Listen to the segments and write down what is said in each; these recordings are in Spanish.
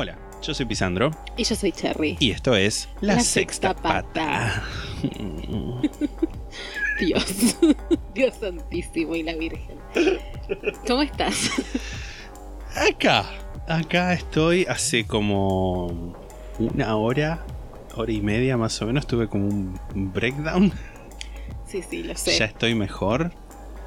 Hola, yo soy Pisandro Y yo soy Cherry. y esto es La, La Sexta, Sexta Pata. Dios. Dios santísimo y la Virgen. ¿Cómo estás? acá, acá estoy hace como una hora, hora y media más o menos, tuve como un breakdown. Sí, sí, lo sé. Ya estoy mejor.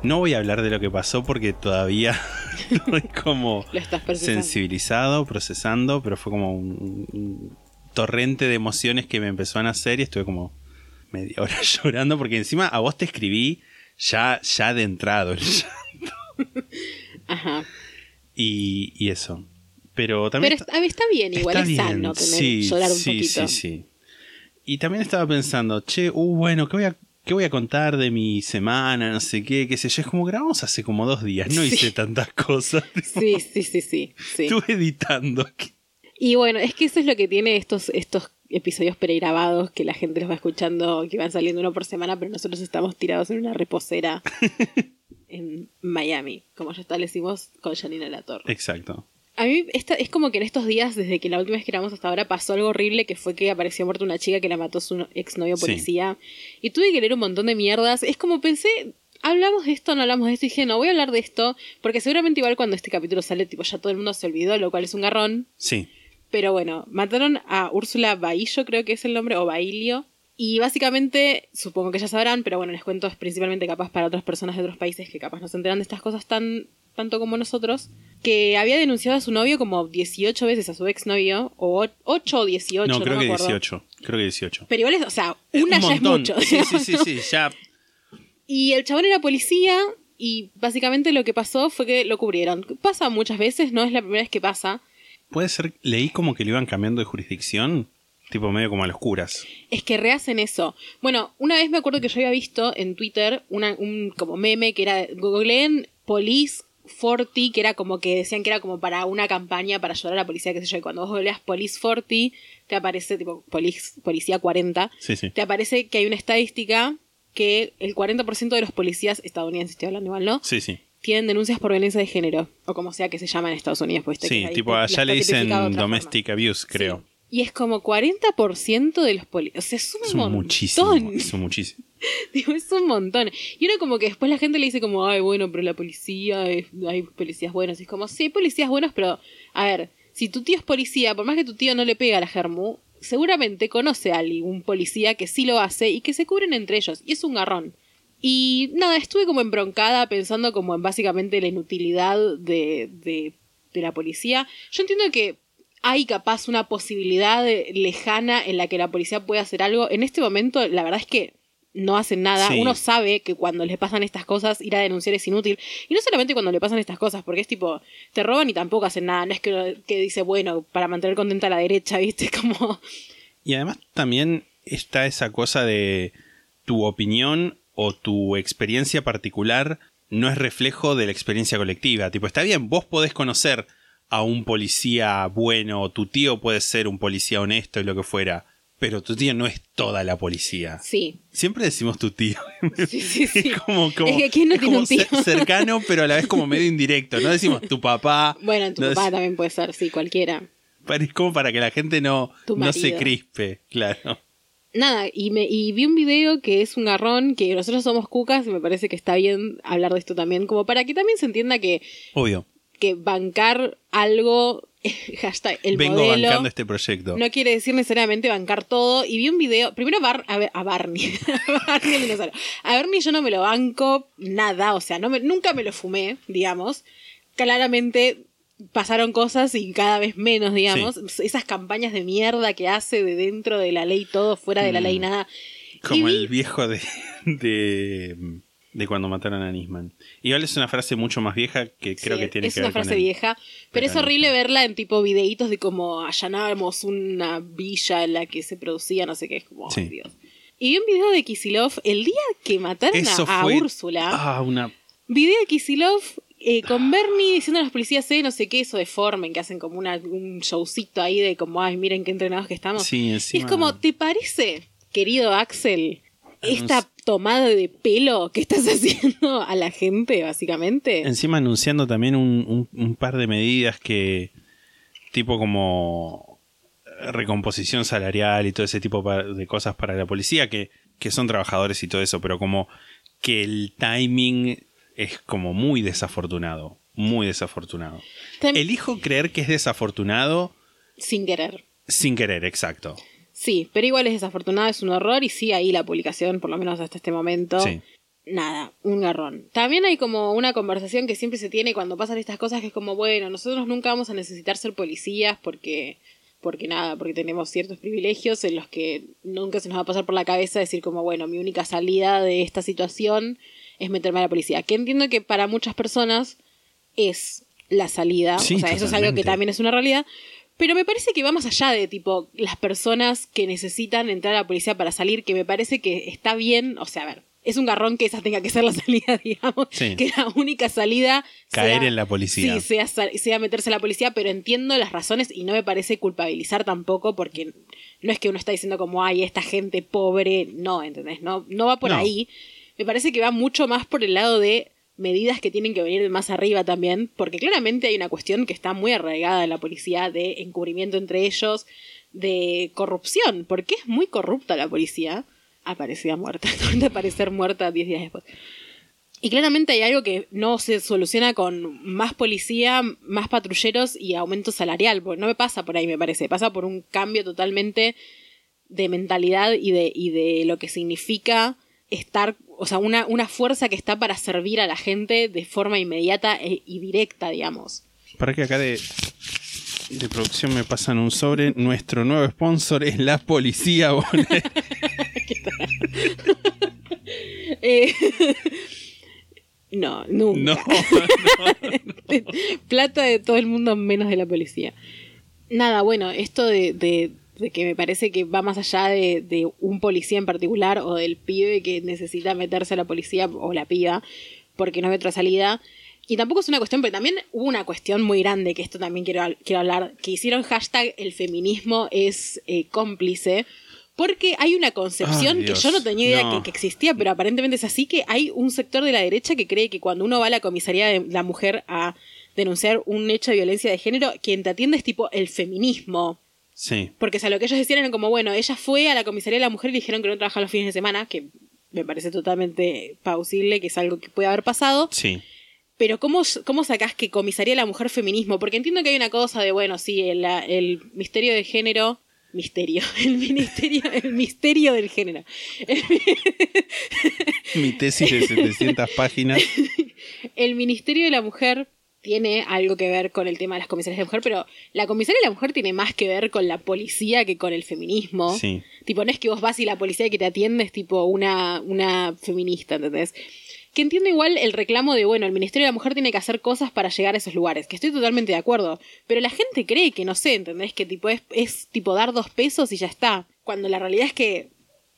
No voy a hablar de lo que pasó porque todavía estoy como Lo estás procesando. sensibilizado, procesando, pero fue como un, un torrente de emociones que me empezó a nacer y estuve como media hora llorando porque encima a vos te escribí ya, ya de entrado el llanto. Ajá. y, y eso. Pero Pero también está, a ver, está bien, igual está es bien, sano tener, sí, llorar un sí, poquito. Sí, sí. Y también estaba pensando, che, uh, bueno, ¿qué voy a, qué voy a contar de mi semana? No sé qué, qué sé yo. Es como grabamos hace como dos días, no Sí. hice tantas cosas. Sí, sí, sí, sí. sí. Estuve editando. Y bueno, es que eso es lo que tiene estos, estos episodios pregrabados que la gente los va escuchando, que van saliendo uno por semana, pero nosotros estamos tirados en una reposera en Miami, como ya establecimos con Janina La Torre. Exacto. A mí esta, es como que en estos días, desde que la última vez que grabamos hasta ahora, pasó algo horrible que fue que apareció muerta una chica que la mató su exnovio Sí. policía. Y tuve que leer un montón de mierdas. Es como pensé, hablamos de esto, no hablamos de esto. Y dije, no, voy a hablar de esto. Porque seguramente igual cuando este capítulo sale, tipo, ya todo el mundo se olvidó, lo cual es un garrón. Sí. Pero bueno, mataron a Úrsula Baillo, creo que es el nombre, o Bailio. Y básicamente, supongo que ya sabrán, pero bueno, les cuento es principalmente capaz para otras personas de otros países que capaz no se enteran de estas cosas tan tanto como nosotros, que había denunciado a su novio como 18 veces a su exnovio, o 8 o 18, no, no, creo me que acuerdo. 18. Creo que 18. Pero igual es, o sea, una un ya es montón. mucho. Sí, sí, digamos, sí, ¿no? sí, ya. Y el chabón era policía y básicamente lo que pasó fue que lo cubrieron. Pasa muchas veces, no es la primera vez que pasa. Puede ser, leí como que lo iban cambiando de jurisdicción, tipo medio como a los curas. Es que rehacen eso. Bueno, una vez me acuerdo que yo había visto en Twitter una, un como meme que era googleen Police 40, que era como que decían que era como para una campaña para ayudar a la policía, qué sé yo, y cuando vos googleas Police 40, te aparece tipo police, Policía 40, Sí, sí. te aparece que hay una estadística que el 40% de los policías estadounidenses, estoy hablando igual, ¿no? Sí, sí. Tienen denuncias por violencia de género, o como sea que se llama en Estados Unidos. Pues, viste Sí, que tipo allá le dicen forma. domestic abuse, creo. Sí. Y es como 40% de los policías. O sea, es un Es montón. muchísimo, es un muchísimo. Digo, es un montón. Y uno como que después la gente le dice como, ay, bueno, pero la policía, es- hay policías buenos. Y es como, sí, hay policías buenos, pero, a ver, si tu tío es policía, por más que tu tío no le pega a la germu, seguramente conoce a algún policía que sí lo hace y que se cubren entre ellos. Y es un garrón. Y nada, estuve como embroncada pensando como en básicamente la inutilidad de, de, de la policía. Yo entiendo que hay capaz una posibilidad lejana en la que la policía pueda hacer algo. En este momento, la verdad es que no hacen nada. Sí. Uno sabe que cuando les pasan estas cosas, ir a denunciar es inútil. Y no solamente cuando le pasan estas cosas, porque es tipo, te roban y tampoco hacen nada. No es que, que dice, bueno, para mantener contenta a la derecha, ¿viste? Como, Y además también está esa cosa de tu opinión o tu experiencia particular no es reflejo de la experiencia colectiva. Tipo, está bien, vos podés conocer a un policía bueno, tu tío puede ser un policía honesto y lo que fuera, pero tu tío no es toda la policía. sí. Siempre decimos tu tío. Sí, sí, sí. Es como, como- Es que ¿quién no es tiene como un tío? cer- cercano, pero a la vez como medio indirecto. No decimos tu papá. Bueno, tu no papá dec- también puede ser, sí, cualquiera. Es como para que la gente no, no se crispe, claro. Nada, y, me, y vi un video que es un garrón, que nosotros somos cucas y me parece que está bien hablar de esto también, como para que también se entienda que, Obvio. Que bancar algo, hashtag el Vengo modelo, bancando este proyecto. no quiere decir necesariamente bancar todo. Y vi un video, primero Bar- a, Barney, a Barney. A yo no me lo banco nada, o sea, no me- nunca me lo fumé, digamos. Claramente pasaron cosas y cada vez menos, digamos. Esas campañas de mierda que hace de dentro de la ley todo, fuera de la Mm. ley nada. Como vi- el viejo de, de de cuando mataron a Nisman. Igual es una frase mucho más vieja que creo Sí, que tiene es que una ver con frase el- vieja, pero es horrible verla en tipo videitos de como allanábamos una villa en la que se producía no sé qué, es como, Sí. Dios. Y vi un video de Kisilov el día que mataron Eso a, fue Úrsula. Ah, una Video de Kisilov eh, con Bernie diciendo a los policías, eh, no sé qué, eso de Formen, que hacen como una, un showcito ahí de como, ay, miren qué entrenados que estamos. Sí, Y encima- es como, ¿te parece, querido Axel, esta Tomada de pelo que estás haciendo a la gente, básicamente? Encima anunciando también un, un- un par de medidas que, tipo como recomposición salarial y todo ese tipo de cosas para la policía, que, que son trabajadores y todo eso, pero como que el timing es como muy desafortunado, muy desafortunado. Elijo creer que es desafortunado Sin querer. sin querer, exacto. Sí, pero igual es desafortunado, es un horror y sí, ahí la publicación, por lo menos hasta este momento, Sí. nada, un garrón. También hay como una conversación que siempre se tiene cuando pasan estas cosas que es como, bueno, nosotros nunca vamos a necesitar ser policías porque, porque nada, porque tenemos ciertos privilegios en los que nunca se nos va a pasar por la cabeza decir como, bueno, mi única salida de esta situación es meterme a la policía. Que entiendo que para muchas personas es la salida, Sí, o sea, eso es algo que también es una realidad. Pero me parece que va más allá de tipo las personas que necesitan entrar a la policía para salir, que me parece que está bien, o sea, a ver, es un garrón que esa tenga que ser la salida, digamos, Sí. que la única salida Caer sea- en la policía. Sí, sea, sea meterse a la policía, pero entiendo las razones y no me parece culpabilizar tampoco, porque no es que uno está diciendo como, ay, esta gente pobre, no, ¿entendés? No, no va por No. ahí. Me parece que va mucho más por el lado de medidas que tienen que venir más arriba también, porque claramente hay una cuestión que está muy arraigada en la policía de encubrimiento entre ellos, de corrupción, porque es muy corrupta la policía. Aparecida muerta, de aparecer muerta 10 días después. Y claramente hay algo que no se soluciona con más policía, más patrulleros y aumento salarial, porque no me pasa por ahí, me parece, pasa por un cambio totalmente de mentalidad y de, y de lo que significa estar, o sea, una, una fuerza que está para servir a la gente de forma inmediata e- y directa, digamos. Para que acá de, de producción me pasan un sobre. Nuestro nuevo sponsor es la policía. Eh, no, nunca. no, Plata de todo el mundo menos de la policía. Nada, bueno, esto de que me parece que va más allá de, de un policía en particular o del pibe que necesita meterse a la policía o la piba porque no hay otra salida. Y tampoco es una cuestión, pero también hubo una cuestión muy grande, que esto también quiero, quiero hablar, que hicieron hashtag el feminismo es eh, cómplice, porque hay una concepción que yo no tenía idea no. que, que existía, pero aparentemente es así, que hay un sector de la derecha que cree que cuando uno va a la comisaría de la mujer a denunciar un hecho de violencia de género, quien te atiende es tipo el feminismo. Sí. Porque o sea, lo que ellos decían era como, bueno, ella fue a la comisaría de la mujer y dijeron que no trabaja los fines de semana, que me parece totalmente plausible, que es algo que puede haber pasado. Sí. Pero ¿cómo, ¿cómo sacás que comisaría de la mujer feminismo? Porque entiendo que hay una cosa de, bueno, sí, el, el misterio de género... Misterio. El ministerio, el misterio del género. Mi tesis de 700 páginas. El Ministerio de la Mujer tiene algo que ver con el tema de las comisarías de mujer, pero la comisaría de la mujer tiene más que ver con la policía que con el feminismo. Sí. Tipo, no es que vos vas y la policía que te atiende es tipo una, una feminista, ¿entendés? Que entiendo igual el reclamo de, bueno, el Ministerio de la Mujer tiene que hacer cosas para llegar a esos lugares, que estoy totalmente de acuerdo. Pero la gente cree que, no sé, ¿entendés? Que tipo es, es tipo dar dos pesos y ya está. Cuando la realidad es que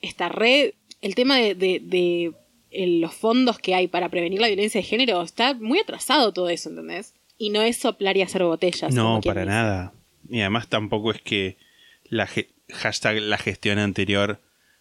está re. El tema de, de, de el- los fondos que hay para prevenir la violencia de género está muy atrasado todo eso, ¿entendés? Y no es soplar y hacer botellas. No, para dice. nada. Y además tampoco es que la hashtag la gestión anterior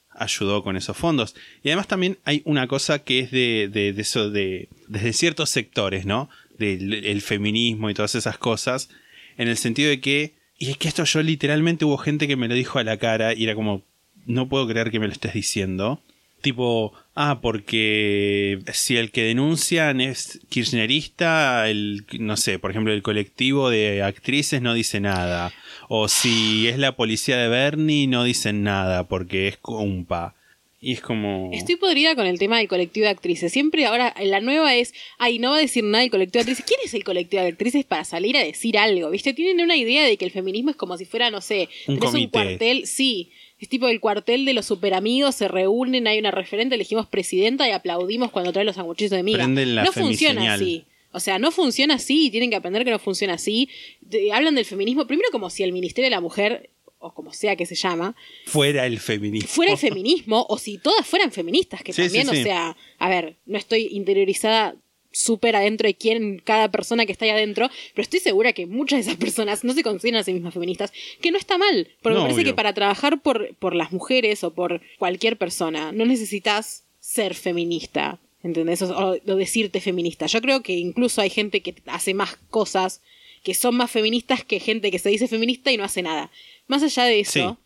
ayudó con esos fondos. Y además también hay una cosa que es de, de- de eso de desde ciertos sectores, ¿no? Del el feminismo y todas esas cosas, en el sentido de que y es que esto yo literalmente hubo gente que me lo dijo a la cara y era como no puedo creer que me lo estés diciendo. Tipo, ah, porque si el que denuncian es kirchnerista, el, no sé, por ejemplo, el colectivo de actrices no dice nada. O si es la policía de Bernie, no dicen nada porque es compa. Y es como... Estoy podrida con el tema del colectivo de actrices. Siempre ahora, la nueva es, ay, no va a decir nada del colectivo de actrices. ¿Quién es el colectivo de actrices para salir a decir algo? ¿Viste? Tienen una idea de que el feminismo es como si fuera, no sé, Un tenés un comité. cuartel, sí. Es tipo el cuartel de los superamigos, se reúnen, hay una referente, elegimos presidenta y aplaudimos cuando trae los sanguchitos de miga. No funciona así. O sea, no funciona así y tienen que aprender que no funciona así. De- hablan del feminismo, primero como si el Ministerio de la Mujer, o como sea que se llama, Fuera el feminismo. fuera el feminismo o si todas fueran feministas, que Sí, también, sí, sí. o sea, a ver, no estoy interiorizada súper adentro de quién, cada persona que está ahí adentro, pero estoy segura que muchas de esas personas no se consideran a sí mismas feministas, que no está mal, porque No, me parece obvio. que para trabajar por, por las mujeres o por cualquier persona no necesitas ser feminista, ¿entendés? O, o- o decirte feminista. Yo creo que incluso hay gente que hace más cosas que son más feministas que gente que se dice feminista y no hace nada. Más allá de eso,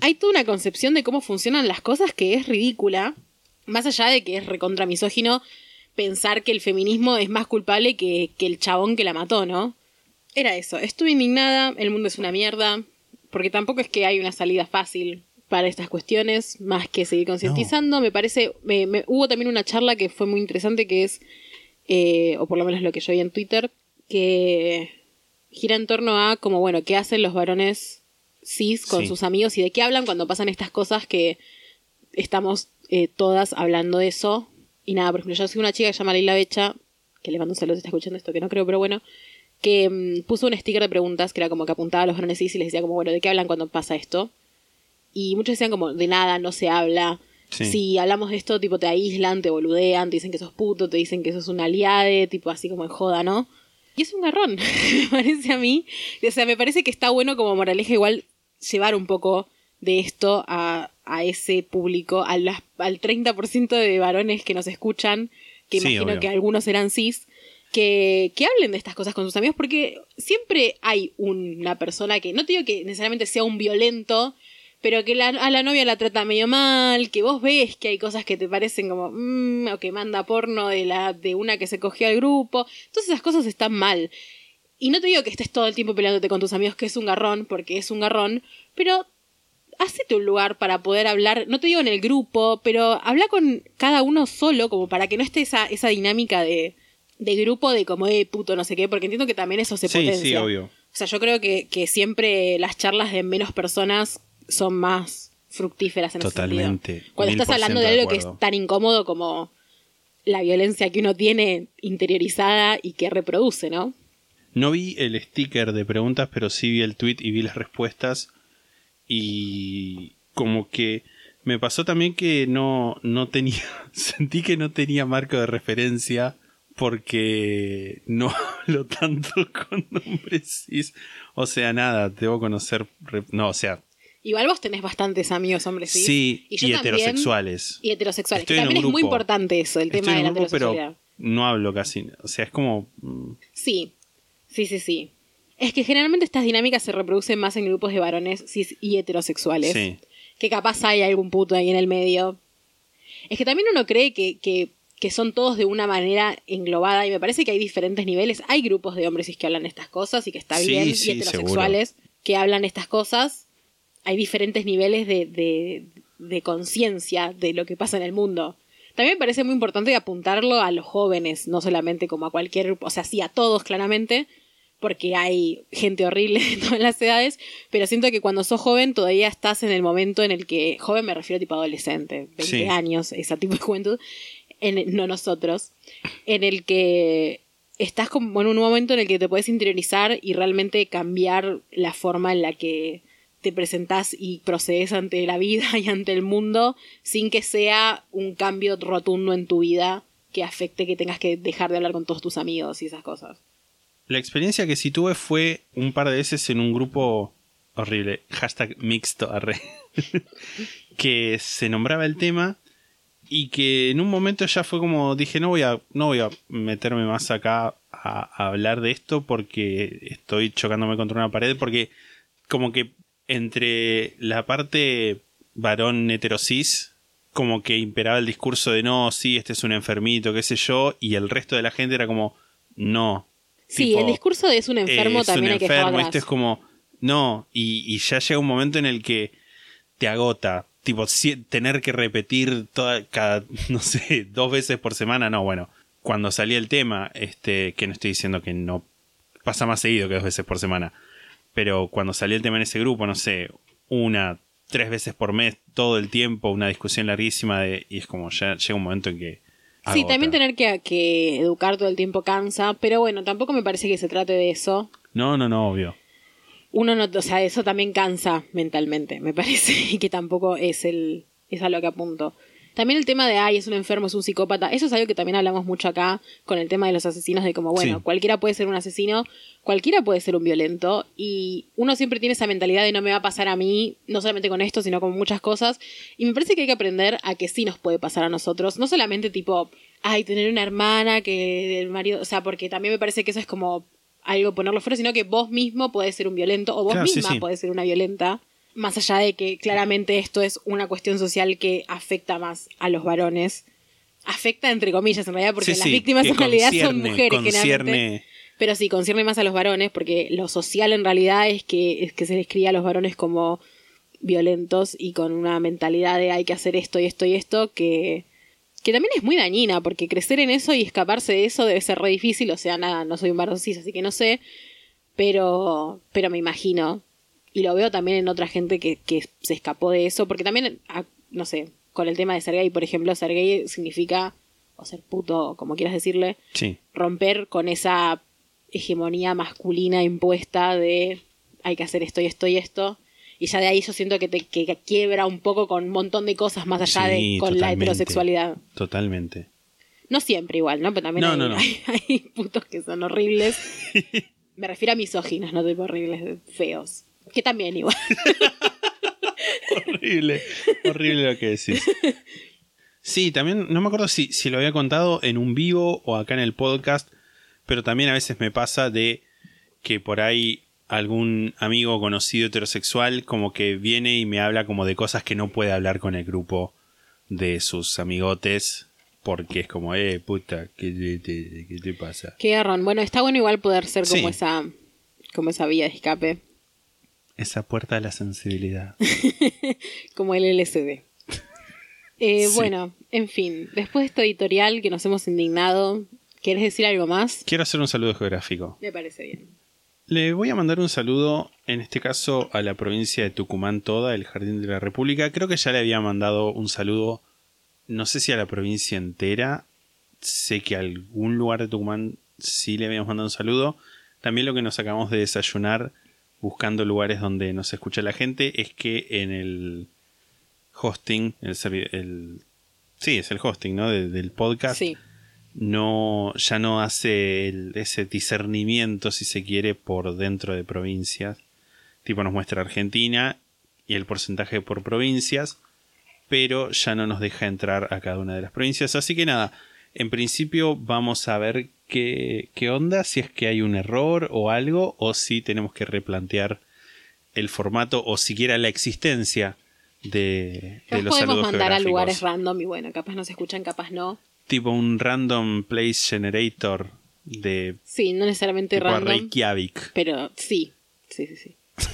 hay toda una concepción de cómo funcionan las cosas que es ridícula, más allá de que es recontra misógino pensar que el feminismo es más culpable que, que el chabón que la mató, ¿no? Era eso, estuve indignada, el mundo es una mierda, porque tampoco es que hay una salida fácil para estas cuestiones, más que seguir concientizando. Me parece, me- me- hubo también una charla que fue muy interesante, que es, eh, o por lo menos lo que yo vi en Twitter, que gira en torno a como, bueno, qué hacen los varones cis con Sí. sus amigos y de qué hablan cuando pasan estas cosas que estamos eh, todas hablando de eso. Y nada, por ejemplo, yo soy una chica que se llama Leila Becha, que le mando un saludo si está escuchando esto, que no creo, pero bueno, que mm, puso un sticker de preguntas que era como que apuntaba a los cis y les decía como, bueno, ¿de qué hablan cuando pasa esto? Y muchos decían como, de nada, no se habla. Sí. Si hablamos de esto, tipo, te aíslan, te boludean, te dicen que sos puto, te dicen que sos un aliade, tipo, así como en joda, ¿no? Y es un garrón, me parece a mí. O sea, me parece que está bueno como moraleja igual llevar un poco de esto a, a ese público, a las- al 30% de varones que nos escuchan, que Sí, imagino obvio. que algunos eran cis, que, que hablen de estas cosas con sus amigos, porque siempre hay una persona que, no te digo que necesariamente sea un violento, pero que la- a la novia la trata medio mal, que vos ves que hay cosas que te parecen como, mm, o que manda porno de, la, de una que se cogió al grupo, todas esas cosas están mal. Y no te digo que estés todo el tiempo peleándote con tus amigos, que es un garrón, porque es un garrón, pero hacete un lugar para poder hablar, no te digo en el grupo, pero habla con cada uno solo, como para que no esté esa, esa dinámica de, de grupo de como, eh, puto, no sé qué, porque entiendo que también eso se Sí, potencia. sí, obvio. O sea, yo creo que, que siempre las charlas de menos personas son más fructíferas en ese Totalmente, sentido. Cuando estás hablando de de algo que es tan incómodo como la violencia que uno tiene interiorizada y que reproduce, ¿no? No vi el sticker de preguntas, pero sí vi el tweet y vi las respuestas. Y como que me pasó también que no, no tenía, sentí que no tenía marco de referencia porque no hablo tanto con nombres cis. O sea, nada, debo conocer, no, o sea, Igual vos tenés bastantes amigos hombres, sí, Y y, yo también- heterosexuales. Y heterosexuales. Estoy que también es muy importante eso, el tema de la grupo, heterosexualidad. pero no hablo casi, o sea, es como... mm, Sí, sí, sí, sí. Es que generalmente estas dinámicas se reproducen más en grupos de varones cis y heterosexuales. Sí. Que capaz hay algún puto ahí en el medio. Es que también uno cree que, que, que son todos de una manera englobada y me parece que hay diferentes niveles. Hay grupos de hombres cis que hablan estas cosas y que está Sí, bien, sí, y heterosexuales que hablan estas cosas. Hay diferentes niveles de, de, de conciencia de lo que pasa en el mundo. También me parece muy importante apuntarlo a los jóvenes, no solamente como a cualquier grupo, o sea, sí a todos claramente, porque hay gente horrible de todas las edades, pero siento que cuando sos joven todavía estás en el momento en el que, joven me refiero tipo adolescente, 20 Sí. años, ese tipo de juventud, en, no nosotros, en el que estás como en un momento en el que te puedes interiorizar y realmente cambiar la forma en la que te presentás y procedes ante la vida y ante el mundo sin que sea un cambio rotundo en tu vida que afecte que tengas que dejar de hablar con todos tus amigos y esas cosas. La experiencia que sí tuve fue un par de veces en un grupo horrible, hashtag mixto, que se nombraba el tema y que en un momento ya fue como dije no voy a no voy a meterme más acá a, a hablar de esto porque estoy chocándome contra una pared porque como que entre la parte varón heterosis como que imperaba el discurso de no, sí, este es un enfermito, qué sé yo, y el resto de la gente era como, no, Sí, Tipo, el discurso de es un enfermo es también un hay que enfermo, esto es como, no, y, y ya llega un momento en el que te agota tipo, si- tener que repetir toda, cada, no sé, dos veces por semana, no, bueno. Cuando salía el tema, este, que no estoy diciendo que no pasa más seguido que dos veces por semana, pero cuando salía el tema en ese grupo, no sé, una, tres veces por mes, todo el tiempo, una discusión larguísima de, y es como ya llega un momento en que... Sí, también tener que, que educar todo el tiempo cansa, pero bueno, tampoco me parece que se trate de eso. No, no, no, obvio. Uno no, o sea, eso también cansa mentalmente, me parece, y que tampoco es el es a lo que apunto. También el tema de, ay, es un enfermo, es un psicópata, eso es algo que también hablamos mucho acá con el tema de los asesinos, de como, bueno, Sí. cualquiera puede ser un asesino, cualquiera puede ser un violento, y uno siempre tiene esa mentalidad de no me va a pasar a mí, no solamente con esto, sino con muchas cosas, y me parece que hay que aprender a que sí nos puede pasar a nosotros, no solamente tipo, ay, tener una hermana que el marido, o sea, porque también me parece que eso es como algo ponerlo fuera, sino que vos mismo podés ser un violento, o vos Claro, sí, misma sí. podés ser una violenta. Más allá de que claramente esto es una cuestión social que afecta más a los varones. Afecta entre comillas en realidad, porque Sí, las sí, víctimas en realidad son mujeres generalmente. Pero sí, concierne más a los varones, porque lo social en realidad es que, es que se les cría a los varones como violentos y con una mentalidad de hay que hacer esto y esto y esto que, que también es muy dañina, porque crecer en eso y escaparse de eso debe ser re difícil, o sea, nada, no soy un varón cis, así que no sé, pero, pero me imagino, y lo veo también en otra gente que, que se escapó de eso, porque también, ah, no sé, con el tema de ser gay, por ejemplo, ser gay significa, o ser puto, como quieras decirle, Sí. romper con esa hegemonía masculina impuesta de hay que hacer esto y esto y esto. Y ya de ahí yo siento que te que quiebra un poco con un montón de cosas más allá de con la heterosexualidad. Totalmente. No siempre igual, ¿no? Pero también No, hay, no, no. hay- hay putos que son horribles. Me refiero a misóginos, no tipo horribles, feos. Que también igual. horrible, horrible lo que decís. Sí, también, no me acuerdo si, si lo había contado en un vivo o acá en el podcast, pero también a veces me pasa de que por ahí algún amigo conocido heterosexual como que viene y me habla como de cosas que no puede hablar con el grupo de sus amigotes porque es como, eh, puta, ¿qué te, te- qué te pasa? Qué garrón. Bueno, está bueno igual poder ser como Sí. esa como esa vía de escape, Esa puerta de la sensibilidad. como el LSD. Eh, Sí. Bueno, en fin, después de este editorial que nos hemos indignado, ¿quieres decir algo más? Quiero hacer un saludo geográfico. Me parece bien. Le voy a mandar un saludo, en este caso, a la provincia de Tucumán toda, el Jardín de la República. Creo que ya le había mandado un saludo, no sé si a la provincia entera. Sé que a algún lugar de Tucumán sí le habíamos mandado un saludo. También lo que nos acabamos de desayunar buscando lugares donde nos escucha la gente es que en el hosting, el, el sí, es el hosting, ¿no? De- del podcast Sí. no ya no hace el- ese discernimiento si se quiere por dentro de provincias tipo nos muestra Argentina y el porcentaje por provincias pero ya no nos deja entrar a cada una de las provincias así que nada en principio vamos a ver qué, qué onda si es que hay un error o algo o si tenemos que replantear el formato o siquiera la existencia de, de los podemos saludos mandar a lugares random y bueno, capaz nos escuchan, capaz no. tipo un random place generator de Sí, no necesariamente random. Reykjavik. Pero sí, sí, sí, sí.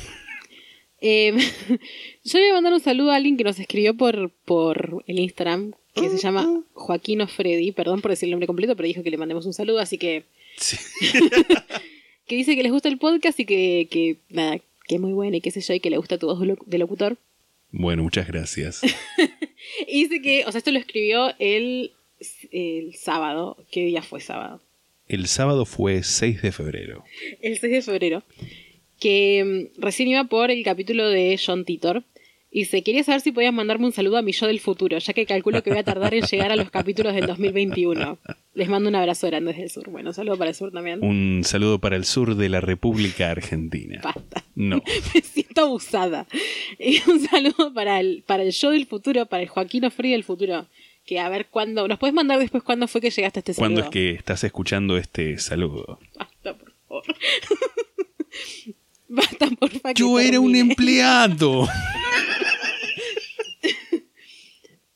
Eh, yo le voy a mandar un saludo a alguien que nos escribió por, por el Instagram, que se llama Joaquín Freddy, perdón por decir el nombre completo, pero dijo que le mandemos un saludo, así que, Sí. que dice que les gusta el podcast y que, que nada, que es muy bueno y qué sé yo, y que le gusta tu voz de locutor. Bueno, muchas gracias. Y dice que, o sea, esto lo escribió el, el sábado, ¿qué día fue sábado? El sábado fue 6 de febrero. el 6 de febrero, que mm, recién iba por el capítulo de John Titor. Y se quería saber si podías mandarme un saludo a mi yo del futuro, ya que calculo que voy a tardar en llegar a los capítulos del 2021. Les mando un abrazo grande desde el sur. Bueno, saludo para el sur también. Un saludo para el sur de la República Argentina. Basta. No. Me siento abusada. Y un saludo para el, para el yo del futuro, para el Joaquín Ofri del futuro. Que a ver cuándo. ¿Nos puedes mandar después cuándo fue que llegaste a este saludo? ¿Cuándo es que estás escuchando este saludo? Basta, por favor. Basta, porfa. que Yo era un empleado.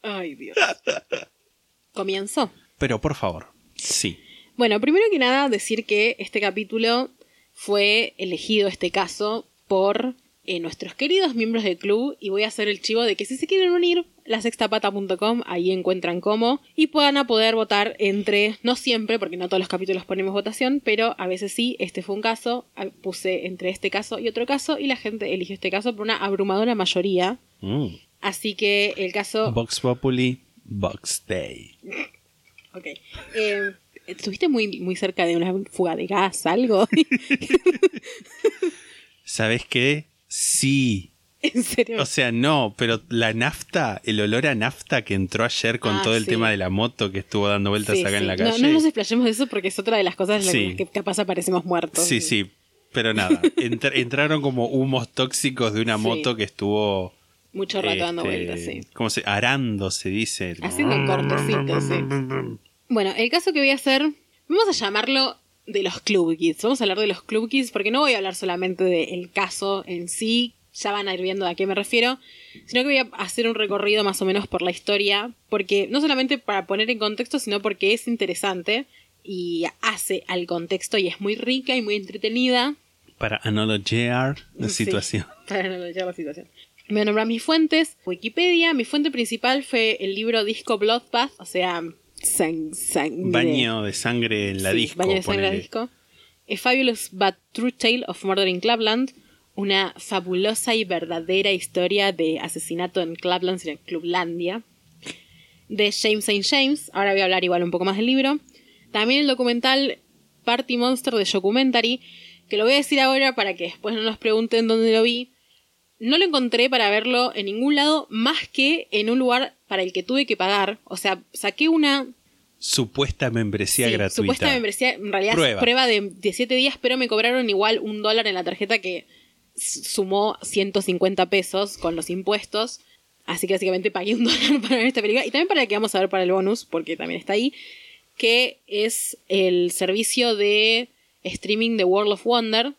Ay, Dios. Comienzo. Pero por favor, sí. Bueno, primero que nada, decir que este capítulo fue elegido, este caso, por eh, nuestros queridos miembros del club y voy a hacer el chivo de que si se quieren unir, la sextapata.com, ahí encuentran cómo y puedan a poder votar entre, no siempre, porque no todos los capítulos ponemos votación, pero a veces sí, este fue un caso, ah, puse entre este caso y otro caso y la gente eligió este caso por una abrumadora mayoría. Mm. Así que el caso... Vox Populi, Vox Day. Ok. Eh, ¿Estuviste muy, muy cerca de una fuga de gas, algo? ¿Sabes qué? Sí. ¿En serio? O sea, no, pero la nafta, el olor a nafta que entró ayer con Ah, todo el sí. tema de la moto que estuvo dando vueltas Sí, acá en la No, calle. no nos explayemos de eso porque es otra de las cosas en las que capaz aparecemos muertos. Sí, sí, pero nada. entr- entraron como humos tóxicos de una moto que estuvo. Mucho rato dando este, vueltas, sí. ¿Cómo se? Arando, se dice. Haciendo un cortecito, sí. Bueno, el caso que voy a hacer, vamos a llamarlo de los Club Kids. Vamos a hablar de los Club Kids porque no voy a hablar solamente del caso en sí, ya van a ir viendo a qué me refiero, sino que voy a hacer un recorrido más o menos por la historia, porque no solamente para poner en contexto, sino porque es interesante y hace al contexto y es muy rica y muy entretenida. Para analogear la Sí, situación. para analizar la situación. Me voy a nombrar mis fuentes. Wikipedia. Mi fuente principal fue el libro Disco Bloodbath, o sea, sang- sangre. Baño de sangre en la Sí, disco. Baño de sangre en la disco. A Fabulous But True Tale of Murder in Clubland. Una fabulosa y verdadera historia de asesinato en Clubland, en Clublandia. De James St. James. Ahora voy a hablar igual un poco más del libro. También el documental Party Monster de Documentary. Que lo voy a decir ahora para que después no nos pregunten dónde lo vi. No lo encontré para verlo en ningún lado más que en un lugar para el que tuve que pagar. O sea, saqué una Supuesta membresía Sí, gratuita. Supuesta membresía, en realidad Prueba. es prueba de, de 7 días, pero me cobraron igual un dólar en la tarjeta que sumó 150 pesos con los impuestos. Así que básicamente pagué un dólar para ver esta película. Y también para que vamos a ver para el bonus, porque también está ahí, que es el servicio de streaming de World of Wonder.